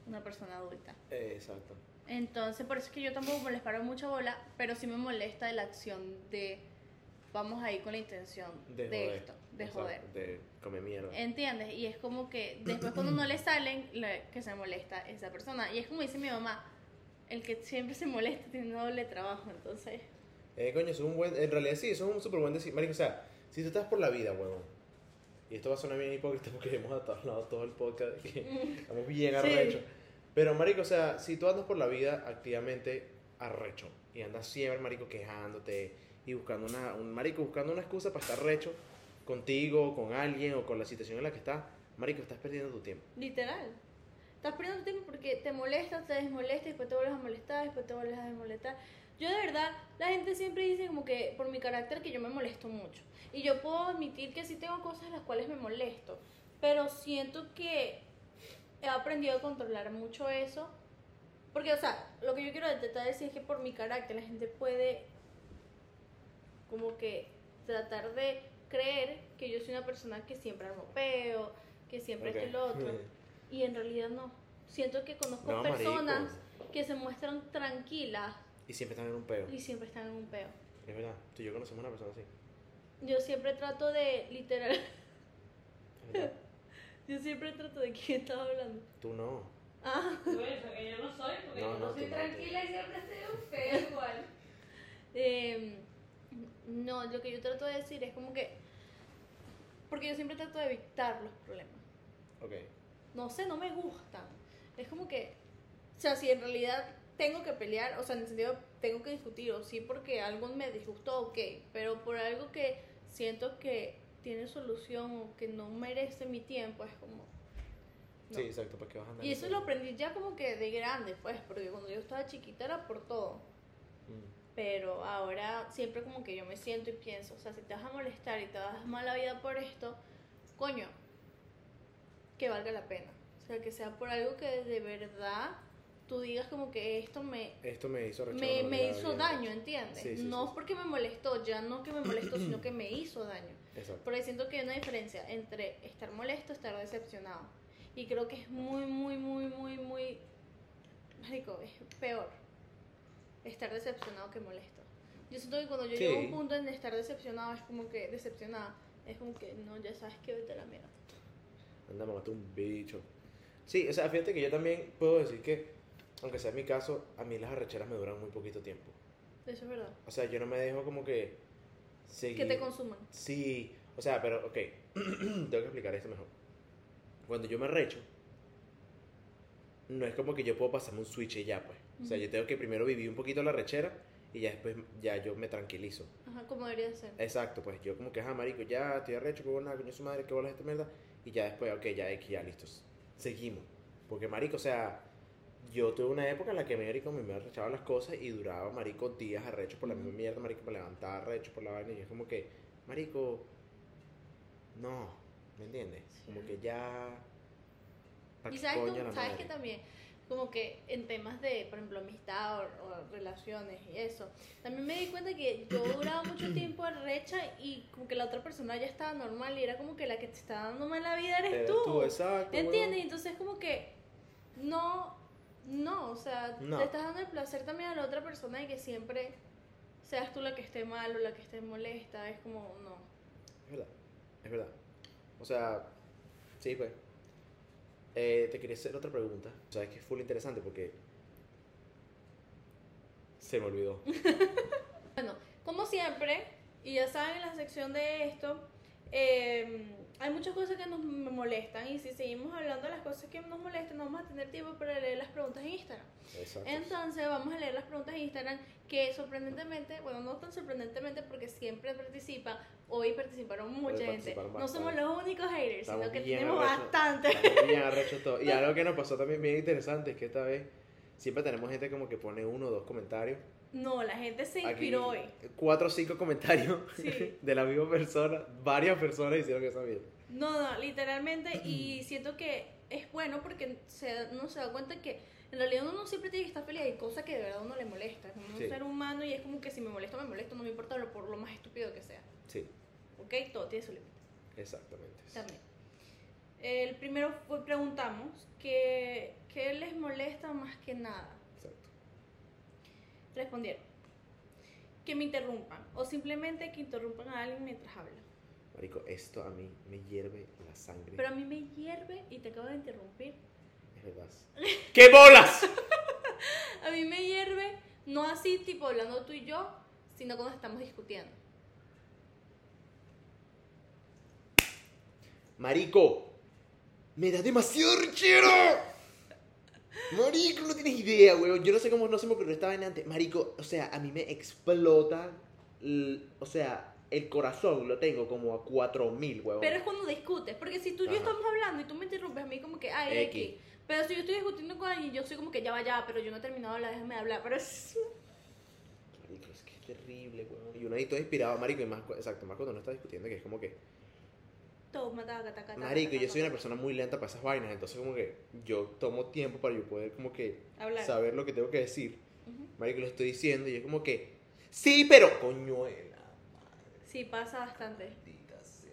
[SPEAKER 1] una persona adulta.
[SPEAKER 2] Eh, exacto.
[SPEAKER 1] Entonces, por eso es que yo tampoco les paro mucha bola, pero sí me molesta la acción de vamos a ir con la intención
[SPEAKER 2] De
[SPEAKER 1] de,
[SPEAKER 2] joder.
[SPEAKER 1] esto, de
[SPEAKER 2] Exacto,
[SPEAKER 1] joder.
[SPEAKER 2] De comer mierda.
[SPEAKER 1] ¿Entiendes? Y es como que después cuando no le salen, le- que se molesta esa persona. Y es como dice mi mamá, el que siempre se molesta tiene doble trabajo, entonces...
[SPEAKER 2] Eh, coño, eso es un buen. En realidad sí, eso es un súper buen decir. Marico, o sea, si tú estás por la vida, huevón. Y esto va a sonar bien hipócrita porque hemos hablado <laughs> todo el podcast. que estamos bien
[SPEAKER 1] Sí.
[SPEAKER 2] Pero, Marico, o sea, si tú andas por la vida activamente arrecho y andas siempre, Marico, quejándote y buscando una. Un, marico, buscando una excusa para estar recho contigo, con alguien o con la situación en la que estás, Marico, estás perdiendo tu tiempo.
[SPEAKER 1] Literal. Estás perdiendo tu tiempo porque te molestas, te desmolestas, después te vuelves a molestar, después te vuelves a desmolestar. Yo de verdad, la gente siempre dice como que por mi carácter que yo me molesto mucho. Y yo puedo admitir que sí tengo cosas las cuales me molesto. Pero siento que he aprendido a controlar mucho eso. Porque, o sea, lo que yo quiero tratar de decir es que por mi carácter la gente puede como que tratar de creer que yo soy una persona que siempre armo peo, que siempre esto y lo otro. Y en realidad no. Siento que conozco
[SPEAKER 2] No,
[SPEAKER 1] personas
[SPEAKER 2] marico.
[SPEAKER 1] que se muestran tranquilas
[SPEAKER 2] Y siempre están en un peo.
[SPEAKER 1] y siempre están en un peo.
[SPEAKER 2] Es verdad. Tú y yo conocemos una persona así.
[SPEAKER 1] Yo siempre trato de, literal,
[SPEAKER 2] Es. <laughs>
[SPEAKER 1] yo siempre trato de quién <laughs> estaba hablando.
[SPEAKER 2] Tú no.
[SPEAKER 1] Ah,
[SPEAKER 3] Bueno, porque yo no soy, porque
[SPEAKER 2] No,
[SPEAKER 3] yo
[SPEAKER 2] no,
[SPEAKER 3] no soy tranquila y siempre estoy un feo igual. <laughs>
[SPEAKER 1] eh, no, lo que yo trato de decir es como que, porque yo siempre trato de evitar los problemas.
[SPEAKER 2] Ok.
[SPEAKER 1] no sé, no me gustan. Es como que, o sea, si en realidad tengo que pelear, o sea, en el sentido tengo que discutir, o sí porque algo me disgustó, ok, pero por algo que siento que tiene solución o que no merece mi tiempo, es como... no.
[SPEAKER 2] Sí, exacto. ¿Para qué vas a andar
[SPEAKER 1] Y eso lo aprendí ya como que de grande, pues, porque cuando yo estaba chiquita era por todo.
[SPEAKER 2] Mm.
[SPEAKER 1] Pero ahora siempre como que yo me siento y pienso, o sea, si te vas a molestar y te vas a mala vida por esto, coño, que valga la pena. O sea, que sea por algo que de verdad tú digas como que esto me,
[SPEAKER 2] Esto me hizo rechazar
[SPEAKER 1] me, me hizo daño, ¿entiendes?
[SPEAKER 2] Sí, sí,
[SPEAKER 1] no
[SPEAKER 2] sí.
[SPEAKER 1] porque me molestó, ya no que me molestó, <clears throat> sino que me hizo daño.
[SPEAKER 2] Exacto.
[SPEAKER 1] Porque siento que hay una diferencia entre estar molesto y estar decepcionado. Y creo que es muy, muy, muy, muy, muy... Marico, es peor estar decepcionado que molesto. Yo siento que cuando yo llego a un punto en estar decepcionado, es como que decepcionada. Es como que, no, ya sabes que vete a la mierda.
[SPEAKER 2] Anda, mamaste un bicho. Sí, o sea, fíjate que yo también puedo decir que, aunque sea mi caso, a mí las arrecheras me duran muy poquito tiempo.
[SPEAKER 1] Eso es verdad.
[SPEAKER 2] O sea, yo no me dejo como que seguir.
[SPEAKER 1] Que te consuman.
[SPEAKER 2] Sí, o sea, pero, ok, <clears throat> tengo que explicar esto mejor. Cuando yo me arrecho, no es como que yo puedo pasarme un switch y ya, pues. O sea, yo tengo que primero vivir un poquito la rechera y ya después ya yo me tranquilizo.
[SPEAKER 1] Ajá, como debería ser.
[SPEAKER 2] Exacto, pues yo como que, ah, marico, ya estoy arrecho, que buena, coño su madre, que bola esta mierda. Y ya después, ok, ya, X, ya, listos. Seguimos. Porque, marico, o sea, yo tuve una época en la que, marico, me arrechaba las cosas y duraba, marico, días arrecho por la misma mierda, marico, me levantaba arrecho por la vaina. Y es como que, marico, no, ¿me entiendes? Como que ya... ¿pa'
[SPEAKER 1] Y sabes, sabes
[SPEAKER 2] madre?
[SPEAKER 1] que también, como que en temas de, por ejemplo, amistad o, o relaciones y eso, también me di cuenta que yo duraba mucho <coughs> tiempo arrecha y como que la otra persona ya estaba normal y era como que la que te está dando mala vida eres
[SPEAKER 2] Eres
[SPEAKER 1] tú.
[SPEAKER 2] tú, exacto.
[SPEAKER 1] ¿Entiendes?
[SPEAKER 2] huevón.
[SPEAKER 1] Entonces como que no, no, o sea,
[SPEAKER 2] No.
[SPEAKER 1] te estás dando el placer también a la otra persona de que siempre seas tú la que esté mal o la que esté molesta, es como, no.
[SPEAKER 2] Es verdad, es verdad. O sea, sí, pues. Eh, te quería hacer otra pregunta. Sabes que es full interesante porque se me olvidó. <laughs>
[SPEAKER 1] Bueno, como siempre, y ya saben en la sección de esto, eh, hay muchas cosas que nos molestan y si seguimos hablando de las cosas que nos molestan, no vamos a tener tiempo para leer las preguntas en Instagram.
[SPEAKER 2] Exacto.
[SPEAKER 1] Entonces vamos a leer las preguntas en Instagram que sorprendentemente, bueno, no tan sorprendentemente porque siempre participan, hoy participaron mucha
[SPEAKER 2] Hoy
[SPEAKER 1] gente.
[SPEAKER 2] participaron
[SPEAKER 1] No somos los únicos haters,
[SPEAKER 2] Estamos
[SPEAKER 1] sino que tenemos
[SPEAKER 2] arrechos.
[SPEAKER 1] bastante.
[SPEAKER 2] Bien todos. Y <laughs> algo que nos pasó también bien interesante es que esta vez siempre tenemos gente como que pone uno o dos comentarios.
[SPEAKER 1] No, la gente se
[SPEAKER 2] Aquí,
[SPEAKER 1] inspiró hoy.
[SPEAKER 2] Cuatro o cinco comentarios
[SPEAKER 1] Sí. <laughs>
[SPEAKER 2] de la misma persona. Varias personas hicieron esa mierda.
[SPEAKER 1] No, no, literalmente, y siento que es bueno porque se, uno se da cuenta que en realidad uno no siempre tiene que estar feliz, hay cosas que de verdad uno le molesta, como un
[SPEAKER 2] Sí.
[SPEAKER 1] ser humano y es como que si me molesta, me molesta, no me importa lo, por lo más estúpido que sea,
[SPEAKER 2] Sí,
[SPEAKER 1] ¿ok? Todo tiene su límite
[SPEAKER 2] exactamente.
[SPEAKER 1] también. El primero fue, preguntamos que, ¿qué les molesta más que nada? Respondieron, que me interrumpan o simplemente que interrumpan a alguien mientras habla.
[SPEAKER 2] Marico, esto a mí me hierve la sangre.
[SPEAKER 1] Pero a mí me hierve y te acabo de interrumpir.
[SPEAKER 2] Es verdad. <laughs> ¡Qué bolas! <laughs>
[SPEAKER 1] A mí me hierve, no así tipo hablando tú y yo, sino cuando estamos discutiendo.
[SPEAKER 2] Marico, me da demasiado rechero. Marico, no tienes idea, weón. Yo no sé cómo no se me ocurrió esta vaina antes. Marico, o sea, a mí me explota. o sea, el corazón lo tengo como a 4000, weón.
[SPEAKER 1] Pero es cuando discutes, porque si tú y yo estamos hablando y tú me interrumpes a mí como que, ay,
[SPEAKER 2] X.
[SPEAKER 1] X. Pero si yo estoy discutiendo con alguien, yo soy como que ya va, ya, pero yo no he terminado de hablar, déjame hablar. Pero es...
[SPEAKER 2] Marico, es que es terrible, weón. Y uno ahí todo inspirado, marico, y más, exacto, más cuando uno está discutiendo, que es como que,
[SPEAKER 1] Toma, taca, taca, taca,
[SPEAKER 2] marico, yo soy una persona muy lenta para esas vainas, entonces como que yo tomo tiempo para yo poder como que
[SPEAKER 1] Hablar.
[SPEAKER 2] saber lo que tengo que decir.
[SPEAKER 1] Ujú.
[SPEAKER 2] Marico, lo estoy diciendo y es como que, sí, pero, coñuela,
[SPEAKER 1] Sí, pasa bastante.
[SPEAKER 2] sea.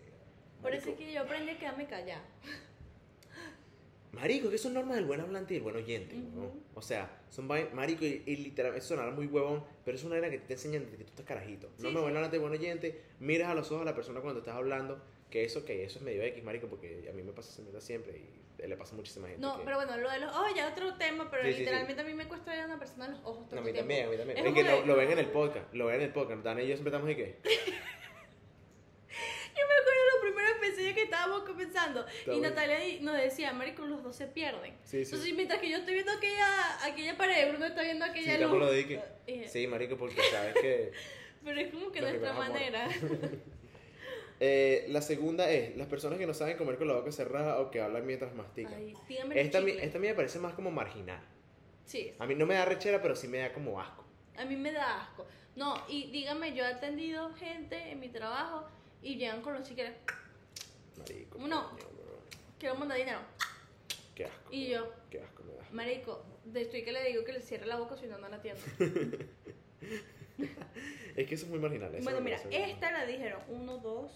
[SPEAKER 1] Por eso es que yo aprendí a quedarme callada.
[SPEAKER 2] Marico, que son normas del buen hablante y del buen oyente,
[SPEAKER 1] Ujú.
[SPEAKER 2] ¿no? O sea, son marico y, y literalmente sonará muy huevón, pero es una vaina que te enseñan desde que tú estás carajito.
[SPEAKER 1] Sí,
[SPEAKER 2] no me
[SPEAKER 1] sí.
[SPEAKER 2] buen hablante y buen oyente, miras a los ojos a la persona cuando estás hablando, que eso, que eso es medio X, marico, porque a mí me pasa esa mierda siempre y le pasa a muchísima gente.
[SPEAKER 1] No,
[SPEAKER 2] que-
[SPEAKER 1] pero bueno, lo de los ojos ya es otro tema, pero
[SPEAKER 2] Sí, sí, sí.
[SPEAKER 1] literalmente a mí me cuesta ver a una persona los ojos todo
[SPEAKER 2] No, a mí también, a mí también.
[SPEAKER 1] Es
[SPEAKER 2] que lo, ven en el podcast, lo ven en el podcast. Dani y yo siempre estamos y que. <laughs>
[SPEAKER 1] Yo me acuerdo de los primeros episodios que estábamos comenzando y. Natalia nos decía, marico, los dos se pierden. Entonces, mientras que yo estoy viendo aquella, aquella pared, Bruno está viendo aquella luz.
[SPEAKER 2] lo.
[SPEAKER 1] Eh,
[SPEAKER 2] Sí, marico, porque sabes que. <laughs>
[SPEAKER 1] Pero es como que nuestra manera. <laughs>
[SPEAKER 2] Eh, la segunda es las personas que no saben comer con la boca cerrada o que hablan mientras mastican.
[SPEAKER 1] Ay,
[SPEAKER 2] esta, mi- esta a mí me parece más como marginal.
[SPEAKER 1] Sí,
[SPEAKER 2] A mí no me da rechera, pero sí me da como asco.
[SPEAKER 1] a mí me da asco. No, y dígame, yo he atendido gente en mi trabajo y llegan con los chicles,
[SPEAKER 2] Marico.
[SPEAKER 1] No.
[SPEAKER 2] coño,
[SPEAKER 1] quiero mandar dinero.
[SPEAKER 2] Qué asco.
[SPEAKER 1] Y yo,
[SPEAKER 2] Qué asco me da.
[SPEAKER 1] marico, de estoy que le digo que le cierre la boca si no, no la atiendo. <laughs>
[SPEAKER 2] Es que eso es muy marginal. eso
[SPEAKER 1] Bueno, mira, esta la dijeron 1, 2,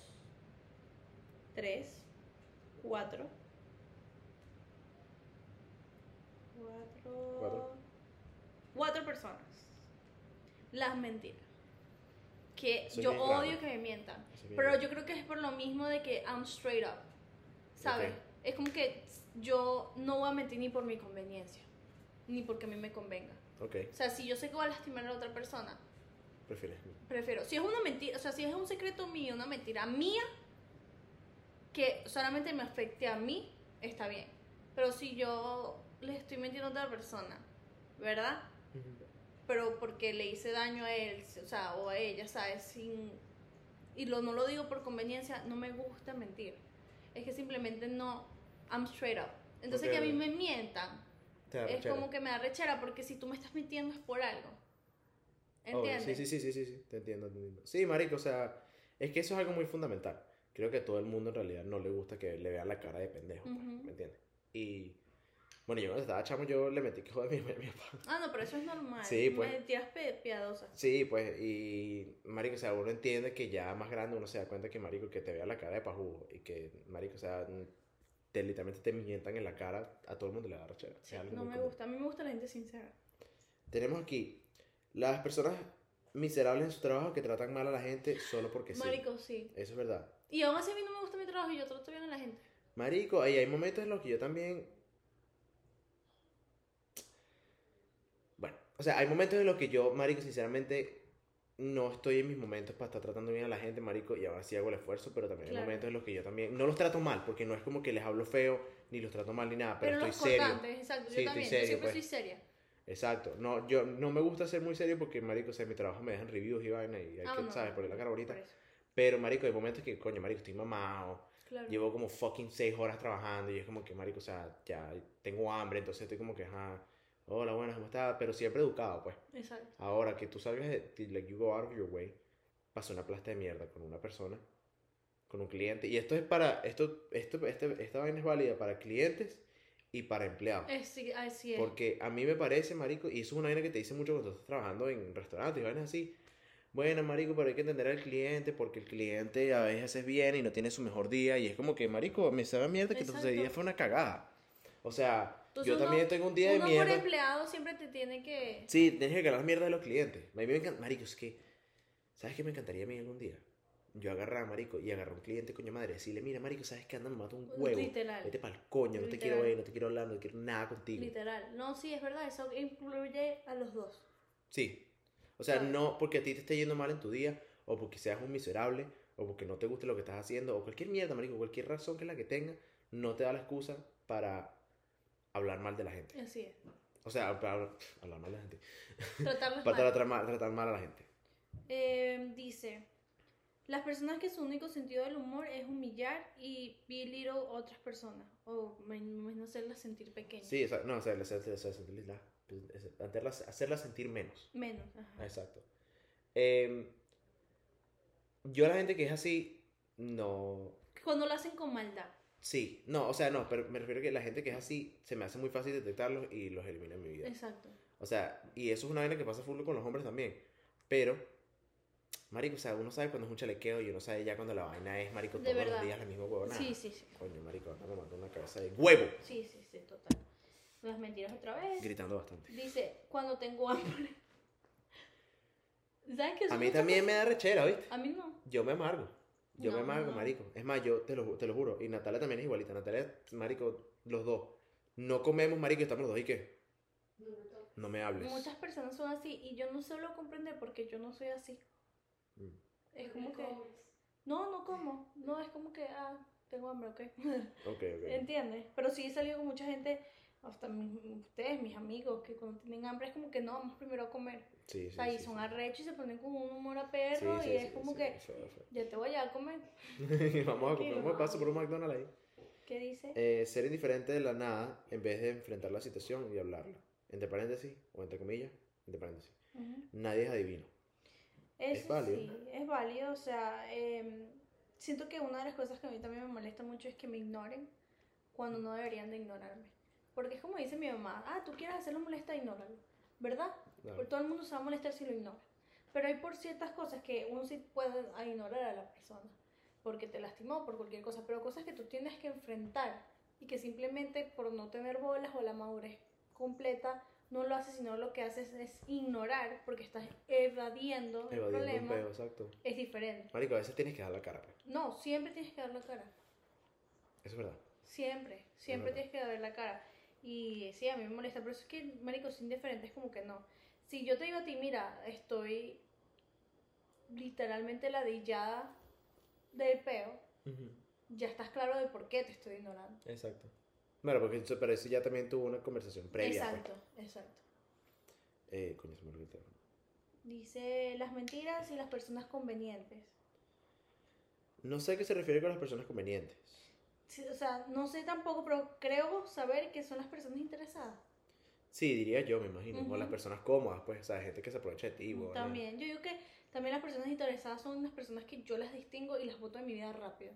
[SPEAKER 1] 3, 4. 4.
[SPEAKER 2] Cuatro.
[SPEAKER 1] 4 personas. Las mentiras. Que yo odio
[SPEAKER 2] grave.
[SPEAKER 1] que me mientan. Pero
[SPEAKER 2] grave.
[SPEAKER 1] yo creo que es por lo mismo de que I'm straight up. ¿Sabes? Es como que yo no voy a mentir ni por mi conveniencia. Ni porque a mí me convenga.
[SPEAKER 2] Ok,
[SPEAKER 1] O sea, si yo sé que voy a lastimar a la otra persona,
[SPEAKER 2] prefieres.
[SPEAKER 1] prefiero. Si es una mentira, o sea, si es un secreto mío, una mentira mía, que solamente me afecte a mí, está bien. Pero si yo le estoy mintiendo a otra persona, ¿verdad? Pero porque le hice daño a él, o sea, o a ella, ¿sabes? Sin... Y lo, no lo digo por conveniencia, no me gusta mentir. Es que simplemente no, I'm straight up. Entonces
[SPEAKER 2] Ok,
[SPEAKER 1] que a mí me mientan, es como que me da rechera, porque si tú me estás mintiendo es por algo. ¿Entiendes?
[SPEAKER 2] Sí, sí, sí, sí, sí, sí, te entiendo, te entiendo. Sí, marico, o sea, es que eso es algo muy fundamental. Creo que a todo el mundo en realidad no le gusta que le vean la cara de pendejo, pues,
[SPEAKER 1] Ujú.
[SPEAKER 2] ¿me entiendes? Y, bueno, yo cuando estaba chamo yo le metí que joder mi, a <laughs> mi papá.
[SPEAKER 1] Ah, no, pero eso es normal.
[SPEAKER 2] Sí, pues.
[SPEAKER 1] Mentiras piadosas.
[SPEAKER 2] Sí, pues, y, marico, o sea, uno entiende que ya más grande uno se da cuenta que, marico, que te vea la cara de pajugo y que, marico, o sea, te literalmente te mientan en la cara, a todo el mundo le da rechera.
[SPEAKER 1] Sí, no me
[SPEAKER 2] común.
[SPEAKER 1] gusta. A mí me gusta la gente sincera.
[SPEAKER 2] Tenemos aquí las personas miserables en su trabajo que tratan mal a la gente solo porque sí.
[SPEAKER 1] Marico, sí.
[SPEAKER 2] Eso es verdad.
[SPEAKER 1] Y aún así a mí no me gusta mi trabajo y yo trato bien a la gente.
[SPEAKER 2] Marico, ahí hay momentos en los que yo también. Bueno, o sea, hay momentos en los que yo, Marico, sinceramente, no estoy en mis momentos para estar tratando bien a la gente, Marico, y ahora sí hago el esfuerzo, pero también
[SPEAKER 1] Claro.
[SPEAKER 2] hay momentos en los que yo también. No los trato mal, porque no es como que les hablo feo, ni los trato mal, ni nada, pero,
[SPEAKER 1] Pero,
[SPEAKER 2] estoy
[SPEAKER 1] los
[SPEAKER 2] serio.
[SPEAKER 1] exacto.
[SPEAKER 2] Sí,
[SPEAKER 1] yo
[SPEAKER 2] estoy
[SPEAKER 1] también.
[SPEAKER 2] serio,
[SPEAKER 1] yo siempre
[SPEAKER 2] pues.
[SPEAKER 1] soy seria.
[SPEAKER 2] Exacto. No, yo no me gusta ser muy serio porque, Marico, o sea, mi trabajo me dejan reviews y vaina, y hay
[SPEAKER 1] Ah,
[SPEAKER 2] que,
[SPEAKER 1] no,
[SPEAKER 2] ¿sabes? Poner la cara bonita.
[SPEAKER 1] por.
[SPEAKER 2] Pero, Marico, hay momentos que, coño, Marico, estoy mamado.
[SPEAKER 1] Claro.
[SPEAKER 2] Llevo como fucking seis horas trabajando y es como que, marico, o sea, ya tengo hambre, entonces estoy como que, ajá, hola, buenas, ¿cómo estás? Pero siempre educado, pues.
[SPEAKER 1] Exacto.
[SPEAKER 2] Ahora que tú salgas de, like, you go out of your way, pasa una plasta de mierda con una persona, con un cliente, y esto es para, esto, esto, este- esta vaina es válida para clientes y para empleados.
[SPEAKER 1] Es, sí, así es.
[SPEAKER 2] Porque a mí me parece, marico, y eso es una vaina que te dice mucho cuando estás trabajando en restaurantes y vainas así. Bueno, marico, pero hay que entender al cliente porque el cliente a veces viene y no tiene su mejor día y es como que, marico, me sabe mierda que tu
[SPEAKER 1] Exacto.
[SPEAKER 2] día fue una cagada. O sea,
[SPEAKER 1] Entonces
[SPEAKER 2] yo
[SPEAKER 1] uno-
[SPEAKER 2] también tengo un día de
[SPEAKER 1] Uno por
[SPEAKER 2] mierda.
[SPEAKER 1] empleado siempre te tiene que...
[SPEAKER 2] Sí, tienes que calar mierda de los clientes. A mí me encanta, marico, es que, ¿sabes qué me encantaría a mí algún día? yo agarraba, marico, y agarré a un cliente, coño madre, decirle, mira, marico, ¿sabes qué? Anda, me mato un huevo.
[SPEAKER 1] Literal.
[SPEAKER 2] Vete para el coño, no te quiero ver, no te quiero hablar, no quiero nada contigo.
[SPEAKER 1] Literal. No, sí, es verdad, eso incluye a los dos.
[SPEAKER 2] Sí. O sea, no porque a ti te esté yendo mal en tu día, o porque seas un miserable, o porque no te guste lo que estás haciendo, o cualquier mierda, marico, cualquier razón que la que tenga, no te da la excusa para hablar mal de la gente.
[SPEAKER 1] Así es.
[SPEAKER 2] O sea, para hablar mal de la gente.
[SPEAKER 1] Tratarlos <laughs>
[SPEAKER 2] Para
[SPEAKER 1] mal.
[SPEAKER 2] tratar mal, tratar mal a la gente.
[SPEAKER 1] Eh, dice, las personas que su único sentido del humor es humillar y belittle otras personas o menos hacerlas sentir pequeñas.
[SPEAKER 2] Sí, exacto. No, o sea, hacerla, hacerla, hacerla, hacerla sentir menos.
[SPEAKER 1] Menos. ajá.
[SPEAKER 2] Exacto. Em, yo la gente que es así, no...
[SPEAKER 1] Cuando lo hacen con maldad.
[SPEAKER 2] Sí, no, o sea, no, pero me refiero a que la gente que es así, se me hace muy fácil detectarlos y los elimino en mi vida.
[SPEAKER 1] Exacto.
[SPEAKER 2] O sea, y eso es una vaina que pasa full con los hombres también. Pero, marico, o sea, uno sabe cuando es un chalequeo y uno sabe ya cuando la vaina es, marico,
[SPEAKER 1] De
[SPEAKER 2] todos
[SPEAKER 1] verdad.
[SPEAKER 2] los días la misma huevona.
[SPEAKER 1] Sí, sí, sí.
[SPEAKER 2] Coño, marico, anda mamando una cabeza de huevo.
[SPEAKER 1] Sí, sí, sí, total. Las mentiras otra vez.
[SPEAKER 2] Gritando bastante.
[SPEAKER 1] Dice, cuando tengo hambre. ¿Sabes qué?
[SPEAKER 2] A mí también me da rechera, ¿viste?
[SPEAKER 1] A mí no.
[SPEAKER 2] Yo me amargo. Yo me
[SPEAKER 1] No,
[SPEAKER 2] amargo,
[SPEAKER 1] no.
[SPEAKER 2] marico. Es más, yo te lo, te lo juro. Y Natalia también es igualita. Natalia, marico, los dos. No comemos, marico, y estamos los dos. ¿Y qué?
[SPEAKER 3] No me
[SPEAKER 2] me hables.
[SPEAKER 1] Muchas personas son así y yo no sé lo comprender porque yo no soy así.
[SPEAKER 2] Mm.
[SPEAKER 1] Es como que... No, no como. No, es como que, ah, tengo hambre, ok.
[SPEAKER 2] Ok, ok. <laughs>
[SPEAKER 1] ¿Entiendes? Pero sí he salido con mucha gente, hasta ustedes, mis amigos, que cuando tienen hambre es como que no, vamos primero a comer.
[SPEAKER 2] Sí,
[SPEAKER 1] O
[SPEAKER 2] sí,
[SPEAKER 1] sea, y
[SPEAKER 2] sí,
[SPEAKER 1] son arrechos y se ponen con un humor a perro y es como que, ya te voy a comer. <laughs>
[SPEAKER 2] Vamos a comprar un paso por un McDonald's ahí.
[SPEAKER 1] ¿Qué dice?
[SPEAKER 2] Eh, ser indiferente de la nada en vez de enfrentar la situación y hablarla. Entre paréntesis, o entre comillas, entre paréntesis. Nadie es adivino.
[SPEAKER 1] Eso
[SPEAKER 2] válido.
[SPEAKER 1] sí, es válido. O sea, em, siento que una de las cosas que a mí también me molesta mucho es que me ignoren cuando no deberían de ignorarme. Porque es como dice mi mamá, ah, tú quieres hacerlo molesta, ignóralo. ¿Verdad?
[SPEAKER 2] Claro.
[SPEAKER 1] Porque todo el mundo se va a molestar si lo ignora. Pero hay por ciertas cosas que uno sí puede ignorar a la persona. Porque te lastimó, por cualquier cosa. Pero cosas que tú tienes que enfrentar y que simplemente por no tener bolas o la madurez completa no lo haces, sino lo que haces es ignorar porque estás evadiendo el
[SPEAKER 2] Evadiendo un
[SPEAKER 1] problema.
[SPEAKER 2] peo, exacto.
[SPEAKER 1] Es diferente.
[SPEAKER 2] Marico, a veces tienes que dar la cara. pues.
[SPEAKER 1] No, siempre tienes que dar la cara.
[SPEAKER 2] Eso es verdad.
[SPEAKER 1] Siempre, siempre
[SPEAKER 2] verdad.
[SPEAKER 1] tienes que dar la cara. Y sí, a mí me molesta, pero eso es que, marico, es indiferente, es como que no. Si yo te digo a ti, mira, estoy literalmente ladillada del peo, ya estás claro de por qué te estoy ignorando.
[SPEAKER 2] Exacto. Bueno, porque eso, pero eso ya también tuvo una conversación previa. pues.
[SPEAKER 1] exacto, exacto.
[SPEAKER 2] Eh, coño, se me olvidó el teléfono.
[SPEAKER 1] Dice las mentiras y las personas convenientes.
[SPEAKER 2] No sé a qué se refiere con las personas convenientes.
[SPEAKER 1] O sea, no sé tampoco, pero creo saber que son las personas interesadas.
[SPEAKER 2] Sí, diría yo, me imagino. O
[SPEAKER 1] Ujú.
[SPEAKER 2] las personas cómodas, pues, o sea, gente que se aprovecha de ti. huevón.
[SPEAKER 1] También, yo digo que también las personas interesadas son unas personas que yo las distingo y las voto de mi vida rápido.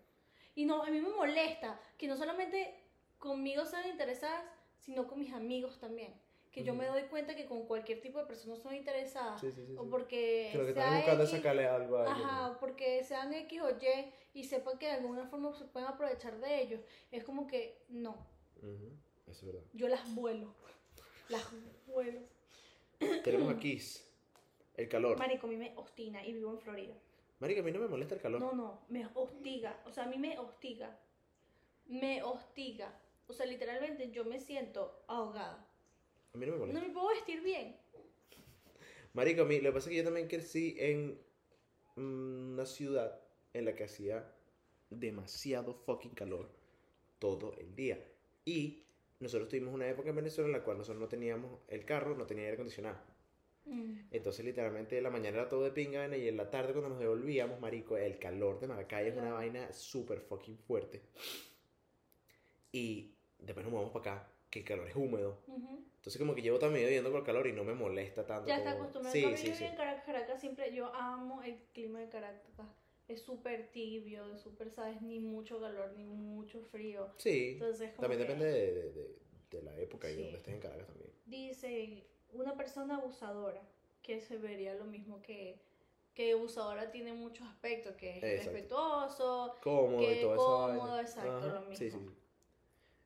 [SPEAKER 1] Y no, a mí me molesta que no solamente conmigo sean interesadas, sino con mis amigos también. Que yo me doy cuenta que con cualquier tipo de personas son interesadas.
[SPEAKER 2] Sí, sí, sí.
[SPEAKER 1] O porque
[SPEAKER 2] Que lo que
[SPEAKER 1] sea
[SPEAKER 2] están buscando es
[SPEAKER 1] X-
[SPEAKER 2] sacarle algo a alguien.
[SPEAKER 1] Ajá, porque sean X o Y y sepan que de alguna forma se pueden aprovechar de ellos. Es como que no,
[SPEAKER 2] Eso es verdad.
[SPEAKER 1] yo las vuelo. Las vuelo.
[SPEAKER 2] Tenemos aquí el calor.
[SPEAKER 1] Marico, a mí me obstina y vivo en Florida.
[SPEAKER 2] Marica, a mí no me molesta el calor.
[SPEAKER 1] No, no, me hostiga. O sea, a mí me hostiga. Me hostiga. O sea, literalmente yo me siento ahogada.
[SPEAKER 2] A mí no me molesta.
[SPEAKER 1] No me puedo vestir bien.
[SPEAKER 2] Marico, a mí, lo que pasa es que yo también crecí en mm, una ciudad en la que hacía demasiado fucking calor todo el día. Y nosotros tuvimos una época en Venezuela en la cual nosotros no teníamos el carro, no tenía aire acondicionado.
[SPEAKER 1] Mm.
[SPEAKER 2] Entonces, literalmente, la mañana era todo de pinga y en la tarde, cuando nos devolvíamos, marico, el calor de Maracay es una vaina súper fucking fuerte. Y después nos movemos para acá, que el calor es húmedo.
[SPEAKER 1] Ujú.
[SPEAKER 2] Entonces, como que llevo toda mi vida viviendo con calor y no me molesta tanto.
[SPEAKER 1] Ya está acostumbrado.
[SPEAKER 2] Sí, sí,
[SPEAKER 1] yo
[SPEAKER 2] sí.
[SPEAKER 1] en Caracas, Caracas siempre, yo amo el clima de Caracas. Es súper tibio, es súper, ¿sabes? Ni mucho calor, ni mucho frío.
[SPEAKER 2] Sí,
[SPEAKER 1] Entonces, como
[SPEAKER 2] también
[SPEAKER 1] que
[SPEAKER 2] depende de, de- de- la época y donde estés en Caracas también.
[SPEAKER 1] Dice, una persona abusadora, que se vería lo mismo que... Que abusadora tiene muchos aspectos, que es
[SPEAKER 2] Exacto.
[SPEAKER 1] respetuoso,
[SPEAKER 2] Cómodo y
[SPEAKER 1] Que
[SPEAKER 2] esa
[SPEAKER 1] cómodo, exacto, lo
[SPEAKER 2] Sí, sí,
[SPEAKER 1] mismo.
[SPEAKER 2] sí.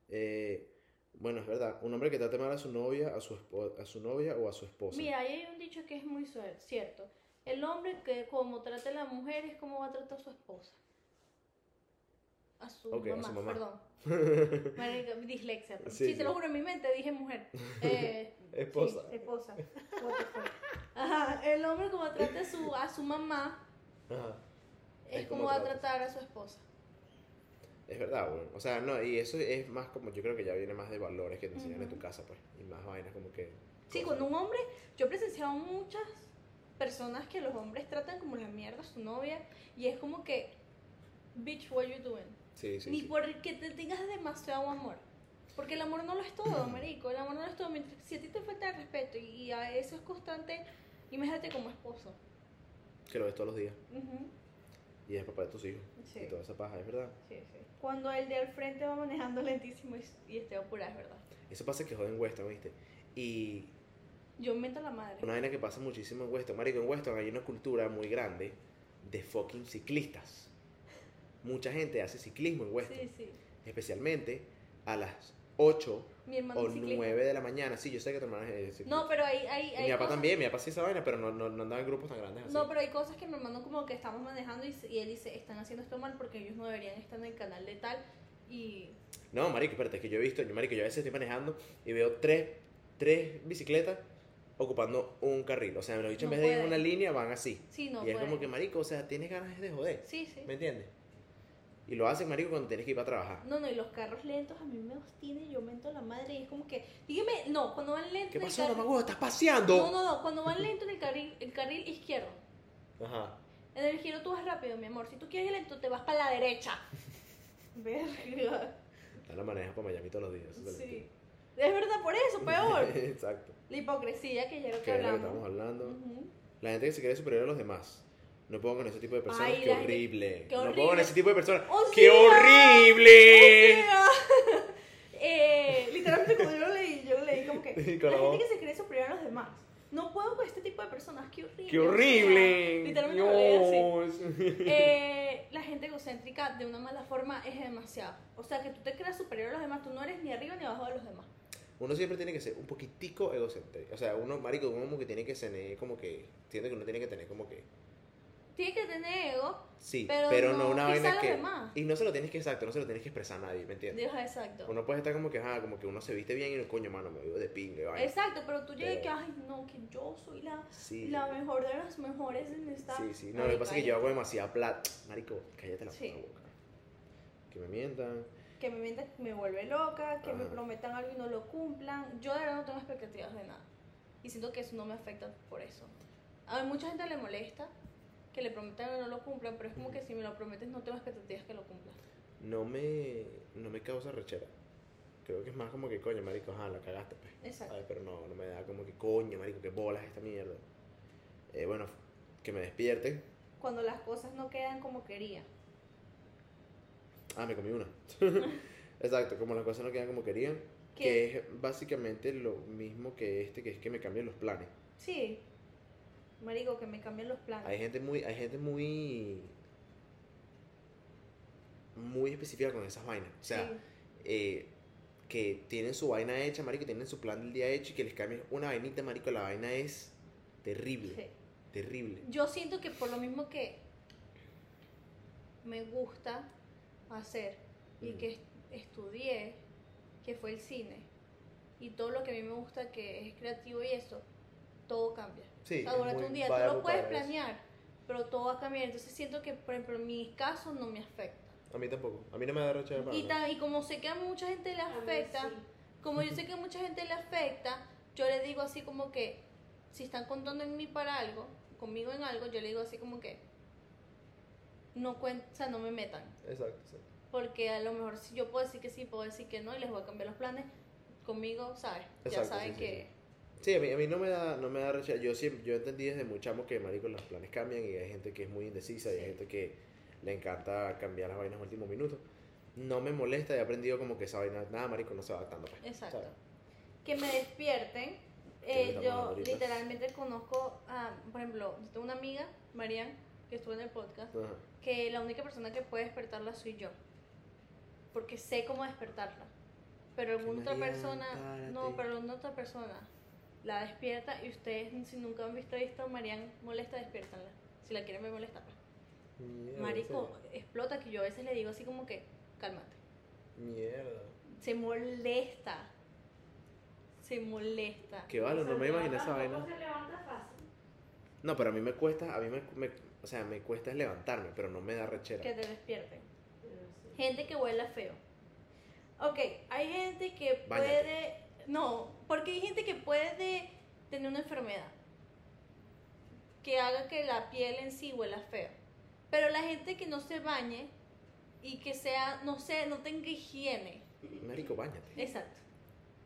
[SPEAKER 2] Eh, bueno, es verdad, un hombre que trate mal a su novia, a su, a su novia o a su esposa.
[SPEAKER 1] Mira, ahí hay un dicho que es muy cierto. El hombre que como trata a la mujer es como va a tratar a su esposa. A su,
[SPEAKER 2] a
[SPEAKER 1] mamá,
[SPEAKER 2] su mamá.
[SPEAKER 1] perdón. <laughs> Marica, dislexia. Sí,
[SPEAKER 2] Sí,
[SPEAKER 1] te lo juro, en mi mente dije mujer. <laughs> Eh,
[SPEAKER 2] Esposa.
[SPEAKER 1] sí, esposa. Ajá, el hombre como trata a su, a su mamá
[SPEAKER 2] Ajá.
[SPEAKER 1] es,
[SPEAKER 2] Es
[SPEAKER 1] como
[SPEAKER 2] como
[SPEAKER 1] va a
[SPEAKER 2] trata.
[SPEAKER 1] tratar a su esposa.
[SPEAKER 2] Es verdad, güey. O sea, no, y eso es más como, yo creo que ya viene más de valores que te enseñan en tu casa, pues. Y más vainas como que.
[SPEAKER 1] Sí,
[SPEAKER 2] cosas.
[SPEAKER 1] cuando un hombre, yo he presenciado muchas personas que los hombres tratan como la mierda a su novia y es como que, bitch, what you doing?
[SPEAKER 2] Sí, sí.
[SPEAKER 1] Ni
[SPEAKER 2] sí.
[SPEAKER 1] porque te tengas demasiado amor. Porque el amor no lo es todo, marico. El amor no lo es todo. Mientras, si a ti te falta el respeto y a eso es constante, imagínate como esposo.
[SPEAKER 2] Que lo ves todos los días.
[SPEAKER 1] Ujú.
[SPEAKER 2] Y es papá de tus hijos.
[SPEAKER 1] Sí.
[SPEAKER 2] Y toda esa paja, es verdad.
[SPEAKER 1] Sí, sí. Cuando el de al frente va manejando <laughs> lentísimo y, y esté apurado, es verdad.
[SPEAKER 2] Eso pasa que joden en Weston, ¿viste? Y
[SPEAKER 1] Yo invento la madre.
[SPEAKER 2] una vaina que pasa muchísimo en Weston. Marico, en Weston hay una cultura muy grande de fucking ciclistas. Mucha gente hace ciclismo en Weston.
[SPEAKER 1] Sí, sí.
[SPEAKER 2] Especialmente a las 8
[SPEAKER 1] Mi hermano
[SPEAKER 2] o
[SPEAKER 1] es ciclista.
[SPEAKER 2] 9 de la mañana. Sí, yo sé que tu hermana es.
[SPEAKER 1] No, pero hay, hay, hay
[SPEAKER 2] mi papá
[SPEAKER 1] cosas-
[SPEAKER 2] también, mi papá sí esa vaina, pero no, no, no andaba en grupos tan grandes así.
[SPEAKER 1] No, pero hay cosas que mi hermano como que estamos manejando y, y él dice, están haciendo esto mal porque ellos no deberían estar en el canal de tal y...
[SPEAKER 2] No, marico, espérate, es que yo he visto, yo, marico, yo a veces estoy manejando y veo tres, tres bicicletas ocupando un carril. O sea, los bichos en
[SPEAKER 1] No
[SPEAKER 2] vez de ir en una línea van así.
[SPEAKER 1] Sí, no
[SPEAKER 2] y es como que, marico, o sea, tienes ganas de joder.
[SPEAKER 1] Sí, sí.
[SPEAKER 2] ¿Me entiendes? Y lo hacen, marico, cuando tienes que ir para trabajar.
[SPEAKER 1] No, no, y los carros lentos a mí me obstienen, yo mento la madre y es como que, dígame, no, cuando van lento
[SPEAKER 2] ¿Qué pasó, mamá? huevo? ¿Estás paseando?
[SPEAKER 1] No, no, no, cuando van lento en el carril, el carril izquierdo.
[SPEAKER 2] Ajá.
[SPEAKER 1] En el giro tú vas rápido, mi amor. Si tú quieres ir lento, te vas para la derecha. <laughs> Verga.
[SPEAKER 2] La manejas para Miami todos los días. eso
[SPEAKER 1] Sí. Es verdad, por eso, peor. <laughs>
[SPEAKER 2] Exacto.
[SPEAKER 1] La hipocresía que ya lo que hablamos.
[SPEAKER 2] estamos hablando. La gente que se cree superior a los demás. No puedo con ese tipo de personas.
[SPEAKER 1] Ay,
[SPEAKER 2] qué
[SPEAKER 1] gente-
[SPEAKER 2] horrible.
[SPEAKER 1] qué
[SPEAKER 2] No puedo con
[SPEAKER 1] horrible.
[SPEAKER 2] ese tipo de personas.
[SPEAKER 1] ¡O
[SPEAKER 2] ¡Qué
[SPEAKER 1] sea!
[SPEAKER 2] horrible!
[SPEAKER 1] O sea, <laughs> eh, literalmente cuando yo lo leí, yo lo leí como que <laughs> la gente que se cree superior a los demás. No puedo con este tipo de personas, qué horrible.
[SPEAKER 2] ¡Qué
[SPEAKER 1] o sea,
[SPEAKER 2] horrible!
[SPEAKER 1] literalmente lo leí así. Eh, la gente egocéntrica de una mala forma es demasiado. O sea, que tú te creas superior a los demás, tú no eres ni arriba ni abajo de los demás.
[SPEAKER 2] Uno siempre tiene que ser un poquitico egocéntrico. O sea, uno, marico, uno como que tiene que tener como que... Siente que uno tiene que tener como que...
[SPEAKER 1] Tienes que tener ego,
[SPEAKER 2] Sí,
[SPEAKER 1] Pero
[SPEAKER 2] pero,
[SPEAKER 1] no
[SPEAKER 2] no, una vaina
[SPEAKER 1] los
[SPEAKER 2] que...
[SPEAKER 1] demás.
[SPEAKER 2] Y no se lo tienes que exacto, no se lo tienes que expresar a nadie, ¿me entiendes?
[SPEAKER 1] Deja exacto.
[SPEAKER 2] Uno puede estar como que, ah, como que uno se viste bien y no, coño, mano, me vivo de pingue, vaina.
[SPEAKER 1] Exacto, pero tú llegas y que,
[SPEAKER 2] Pero-
[SPEAKER 1] ay, no, que yo soy la,
[SPEAKER 2] Sí.
[SPEAKER 1] la mejor de las mejores en esta.
[SPEAKER 2] Sí, sí. No, lo que pasa es que yo hago demasiada plata. Marico, cállate la
[SPEAKER 1] Sí.
[SPEAKER 2] boca. Que me mientan.
[SPEAKER 1] Que me mientan, me vuelve loca, que me
[SPEAKER 2] Ajá.
[SPEAKER 1] prometan algo y no lo cumplan. Yo de verdad no tengo expectativas de nada. Y siento que eso no me afecta por eso. A mucha gente le molesta que le prometan y no lo cumplan, pero es como que si me lo prometes no tengo expectativas que lo cumplan.
[SPEAKER 2] No me, no me causa rechera. Creo que es más como que, coño, marico, ajá, la cagaste, pues.
[SPEAKER 1] Exacto.
[SPEAKER 2] Ay, pero no, no me da como que, coño, marico, que bolas esta mierda. Eh, bueno, que me despierten.
[SPEAKER 1] Cuando las cosas no quedan como quería.
[SPEAKER 2] Ah, me comí una. <laughs> Exacto, como las cosas no quedan como querían.
[SPEAKER 1] ¿Qué?
[SPEAKER 2] Que es básicamente lo mismo que este, que es que me cambian los planes.
[SPEAKER 1] Sí. Marico, que me cambian los planes.
[SPEAKER 2] Hay gente muy, hay gente muy, muy específica con esas vainas. O sea,
[SPEAKER 1] Sí.
[SPEAKER 2] eh, que tienen su vaina hecha, marico, que tienen su plan del día hecho y que les cambien una vainita, marico, la vaina es terrible,
[SPEAKER 1] Sí.
[SPEAKER 2] terrible.
[SPEAKER 1] Yo siento que por lo mismo que me gusta hacer y
[SPEAKER 2] Ujú.
[SPEAKER 1] que est- estudié, que fue el cine, y todo lo que a mí me gusta que es creativo y eso, todo cambia.
[SPEAKER 2] Sí,
[SPEAKER 1] o sea, durante un día tú lo puedes planear, pero todo va a cambiar. Entonces siento que, por ejemplo, en mi caso no me afecta.
[SPEAKER 2] A mí tampoco, a mí no me da rechera para
[SPEAKER 1] Y, y como sé que a mucha gente le
[SPEAKER 3] mí
[SPEAKER 1] afecta,
[SPEAKER 3] sí.
[SPEAKER 1] como yo <laughs> sé que a mucha gente le afecta, yo le digo así como que, si están contando en mí para algo, conmigo en algo, yo le digo así como que, no cuen o sea, no me metan.
[SPEAKER 2] Exacto, exacto.
[SPEAKER 1] Porque a lo mejor si yo puedo decir que sí, puedo decir que no y les voy a cambiar los planes, conmigo, ¿sabes? ya
[SPEAKER 2] Exacto,
[SPEAKER 1] saben
[SPEAKER 2] sí, sí,
[SPEAKER 1] que...
[SPEAKER 2] Sí, a mí, a mí no me da, no me da rechera. Yo siempre, yo entendí desde muy chamo que, marico, los planes cambian y hay gente que es muy indecisa y hay
[SPEAKER 1] Sí.
[SPEAKER 2] gente que le encanta cambiar las vainas en último minuto. No me molesta, he aprendido como que esa vaina, nada, marico, no se va adaptando. pues,
[SPEAKER 1] Exacto.
[SPEAKER 2] ¿sabes?
[SPEAKER 1] Que me despierten. Eh, yo literalmente conozco, a, por ejemplo, yo tengo una amiga, Marian, que estuvo en el podcast,
[SPEAKER 2] Ajá.
[SPEAKER 1] que la única persona que puede despertarla soy yo. Porque sé cómo despertarla. Pero alguna otra persona, no,
[SPEAKER 2] párate.
[SPEAKER 1] pero alguna otra persona la despierta y ustedes, si nunca han visto esto, a Marian molesta, despiértanla. Si la quieren ver molesta, pues.
[SPEAKER 2] Mierda,
[SPEAKER 1] Marico, explota que yo a veces le digo así como que, cálmate.
[SPEAKER 2] Mierda.
[SPEAKER 1] Se molesta. Se molesta.
[SPEAKER 2] Qué vale, no me imaginé esa vaina.
[SPEAKER 3] se levanta fácil.
[SPEAKER 2] No, pero a mí me cuesta, a mí me, me- o sea, me cuesta es levantarme, pero no me da rechera.
[SPEAKER 1] Que te despierten. Gente que huela feo. Ok, hay gente que
[SPEAKER 2] Báñate.
[SPEAKER 1] puede. No, porque hay gente que puede tener una enfermedad que haga que la piel en sí huela feo. Pero la gente que no se bañe y que sea, no sé, no tenga higiene.
[SPEAKER 2] Marico, bañate,
[SPEAKER 1] Exacto,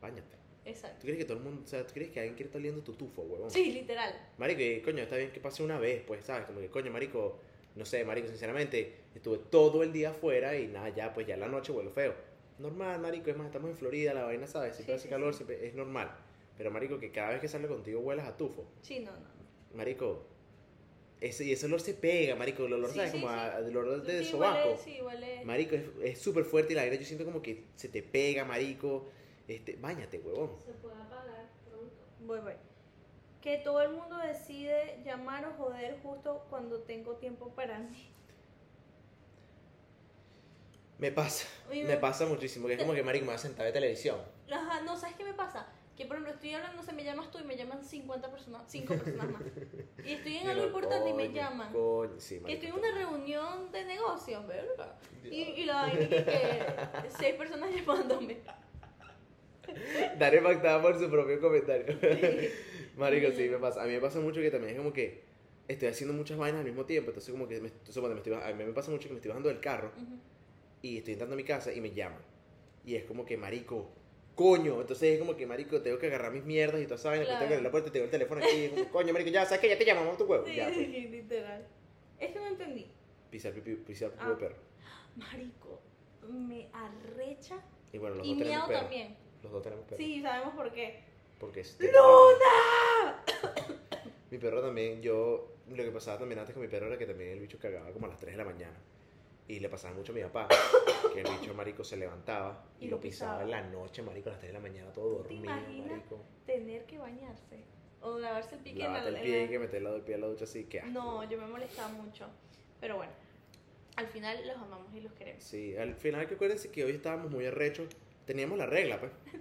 [SPEAKER 2] bañate.
[SPEAKER 1] exacto.
[SPEAKER 2] ¿Tú crees que todo el mundo, o sea, tú crees que alguien quiere estar oliendo tu tufo, huevón?
[SPEAKER 1] Sí, literal.
[SPEAKER 2] Marico, y coño, está bien que pase una vez, pues, ¿sabes? Como que, coño, marico, no sé, marico, sinceramente, estuve todo el día afuera y nada, ya, pues ya en la noche huelo feo. Normal, marico, es más, estamos en Florida, la vaina, ¿sabes? Siempre
[SPEAKER 1] Sí,
[SPEAKER 2] hace
[SPEAKER 1] sí,
[SPEAKER 2] calor,
[SPEAKER 1] sí.
[SPEAKER 2] siempre es normal. Pero, marico, que cada vez que salgo contigo huelas a tufo.
[SPEAKER 1] Sí, no, no.
[SPEAKER 2] Marico, ese, y ese olor se pega, marico, el olor,
[SPEAKER 1] Sí,
[SPEAKER 2] ¿sabes?
[SPEAKER 1] sí,
[SPEAKER 2] como
[SPEAKER 1] sí.
[SPEAKER 2] a- el olor de
[SPEAKER 1] sí,
[SPEAKER 2] sobaco.
[SPEAKER 1] huele, sí, huele.
[SPEAKER 2] Marico, es- súper fuerte y la aire yo siento como que se te pega, marico. Este, bañate, huevón.
[SPEAKER 3] Se puede apagar pronto.
[SPEAKER 1] Voy, voy. Que todo el mundo decide llamar o joder justo cuando tengo tiempo para mí.
[SPEAKER 2] Me pasa, me pasa muchísimo, que es como que, marico, me voy a sentar de televisión.
[SPEAKER 1] Ajá, no, ¿sabes qué me pasa? Que por ejemplo estoy hablando, no sé, me llamas tú y me llaman 50 personas, 5 personas más. <laughs> Y estoy en algo importante y me llaman.
[SPEAKER 2] coño, sí,
[SPEAKER 1] Que estoy en una reunión de negocios, verga. Y, y la vaina que, que seis personas <laughs> llamándome.
[SPEAKER 2] Daré impactada por su propio comentario. <laughs> Marico, sí, me pasa. A mí me pasa mucho que también es como que estoy haciendo muchas vainas al mismo tiempo. Entonces, como que me, entonces, bueno, me estoy, a mí me pasa mucho que me estoy bajando del carro. Y estoy entrando a mi casa y me llaman. Y es como que, marico, coño. Entonces es como que, marico, tengo que agarrar mis mierdas y toda esa vaina.
[SPEAKER 1] Claro.
[SPEAKER 2] Tengo que la puerta y tengo el teléfono aquí. y como, coño, marico, ya, ¿sabes qué? Ya te llamamos tu huevo.
[SPEAKER 1] Sí,
[SPEAKER 2] Ya, pues. <laughs>
[SPEAKER 1] literal. Esto no entendí.
[SPEAKER 2] Pisar pipí, pisar pipí
[SPEAKER 1] Ah.
[SPEAKER 2] de perro.
[SPEAKER 1] Marico, me arrecha
[SPEAKER 2] Y bueno, los
[SPEAKER 1] y
[SPEAKER 2] dos tenemos
[SPEAKER 1] miedo
[SPEAKER 2] perro.
[SPEAKER 1] también.
[SPEAKER 2] Los dos tenemos perro.
[SPEAKER 1] Sí, sabemos por qué.
[SPEAKER 2] Porque es
[SPEAKER 1] ¡Luna! <coughs>
[SPEAKER 2] Mi perro también, yo, lo que pasaba también antes con mi perro era que también el bicho cagaba como a las 3 de la mañana. Y le pasaba mucho a mi papá, que el bicho marico se levantaba y,
[SPEAKER 1] Y
[SPEAKER 2] lo pisaba
[SPEAKER 1] pisaba.
[SPEAKER 2] en la noche, marico, a las 3 de la mañana, todo
[SPEAKER 1] ¿Te
[SPEAKER 2] dormido, marico.
[SPEAKER 1] Tener que bañarse. O lavarse el pie. que
[SPEAKER 2] Lávate
[SPEAKER 1] en la-
[SPEAKER 2] el
[SPEAKER 1] en
[SPEAKER 2] pie
[SPEAKER 1] la-
[SPEAKER 2] que meter el lado del pie a la ducha así, que.
[SPEAKER 1] No, yo me molestaba mucho. Pero bueno, al final los amamos y los queremos.
[SPEAKER 2] Sí, al final que acuérdense que hoy estábamos muy arrechos, teníamos la regla, pues. <laughs>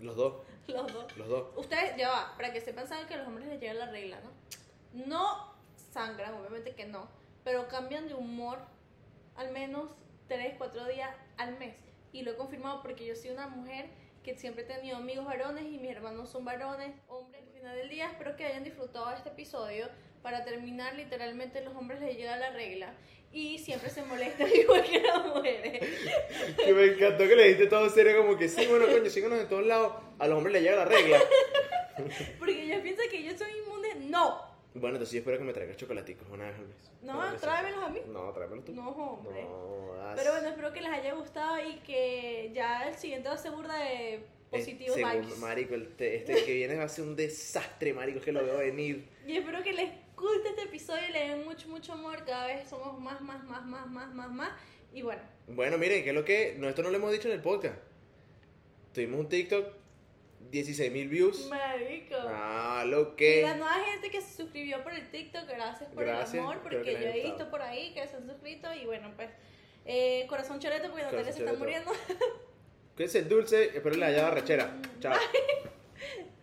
[SPEAKER 2] Los dos,
[SPEAKER 1] Los dos.
[SPEAKER 2] los dos.
[SPEAKER 1] Ustedes, ya va, para que sepan, saben que a los hombres les llega la regla, ¿no? No sangran, obviamente que no, pero cambian de humor al menos 3, 4 días al mes. Y lo he confirmado porque yo soy una mujer que siempre he tenido amigos varones y mis hermanos son varones, hombres. Al final del día espero que hayan disfrutado este episodio. Para terminar, literalmente los hombres les llega la regla y siempre se molestan <laughs> igual que las mujeres.
[SPEAKER 2] Que me encantó que le diste todo serio como que sí, bueno, coño, síguenos de todos lados. A los hombres les llega la regla. <laughs>
[SPEAKER 1] Porque ellos piensan que yo soy inmune. No,
[SPEAKER 2] Bueno, entonces yo espero que me traigas chocolaticos una vez al mes.
[SPEAKER 1] no,
[SPEAKER 2] que
[SPEAKER 1] tráemelos a mí.
[SPEAKER 2] No, tráemelos tú.
[SPEAKER 1] No, hombre.
[SPEAKER 2] No, das-
[SPEAKER 1] Pero bueno, espero que les haya gustado y que ya el siguiente va a ser burda de positivos
[SPEAKER 2] Eh, según-
[SPEAKER 1] vibes.
[SPEAKER 2] Marico, el te- este que viene va a ser un desastre, marico, es que lo veo venir.
[SPEAKER 1] Y espero que les guste este episodio y le den mucho, mucho amor. Cada vez somos más, más, más, más, más, más, más. Y bueno,
[SPEAKER 2] Bueno, miren, ¿qué es lo que? No, esto no lo hemos dicho en el podcast. Tuvimos un TikTok, 16 mil views.
[SPEAKER 1] marico.
[SPEAKER 2] Ah, lo
[SPEAKER 1] Y
[SPEAKER 2] que.
[SPEAKER 1] la nueva gente que se suscribió por el TikTok, gracias por
[SPEAKER 2] Gracias,
[SPEAKER 1] el amor, porque yo he visto por ahí que se han suscrito y bueno, pues eh, corazón choreto porque Natalia se está
[SPEAKER 2] Corazón
[SPEAKER 1] muriendo.
[SPEAKER 2] Cuídense el dulce, espero les haya dado rechera. Chao. <laughs>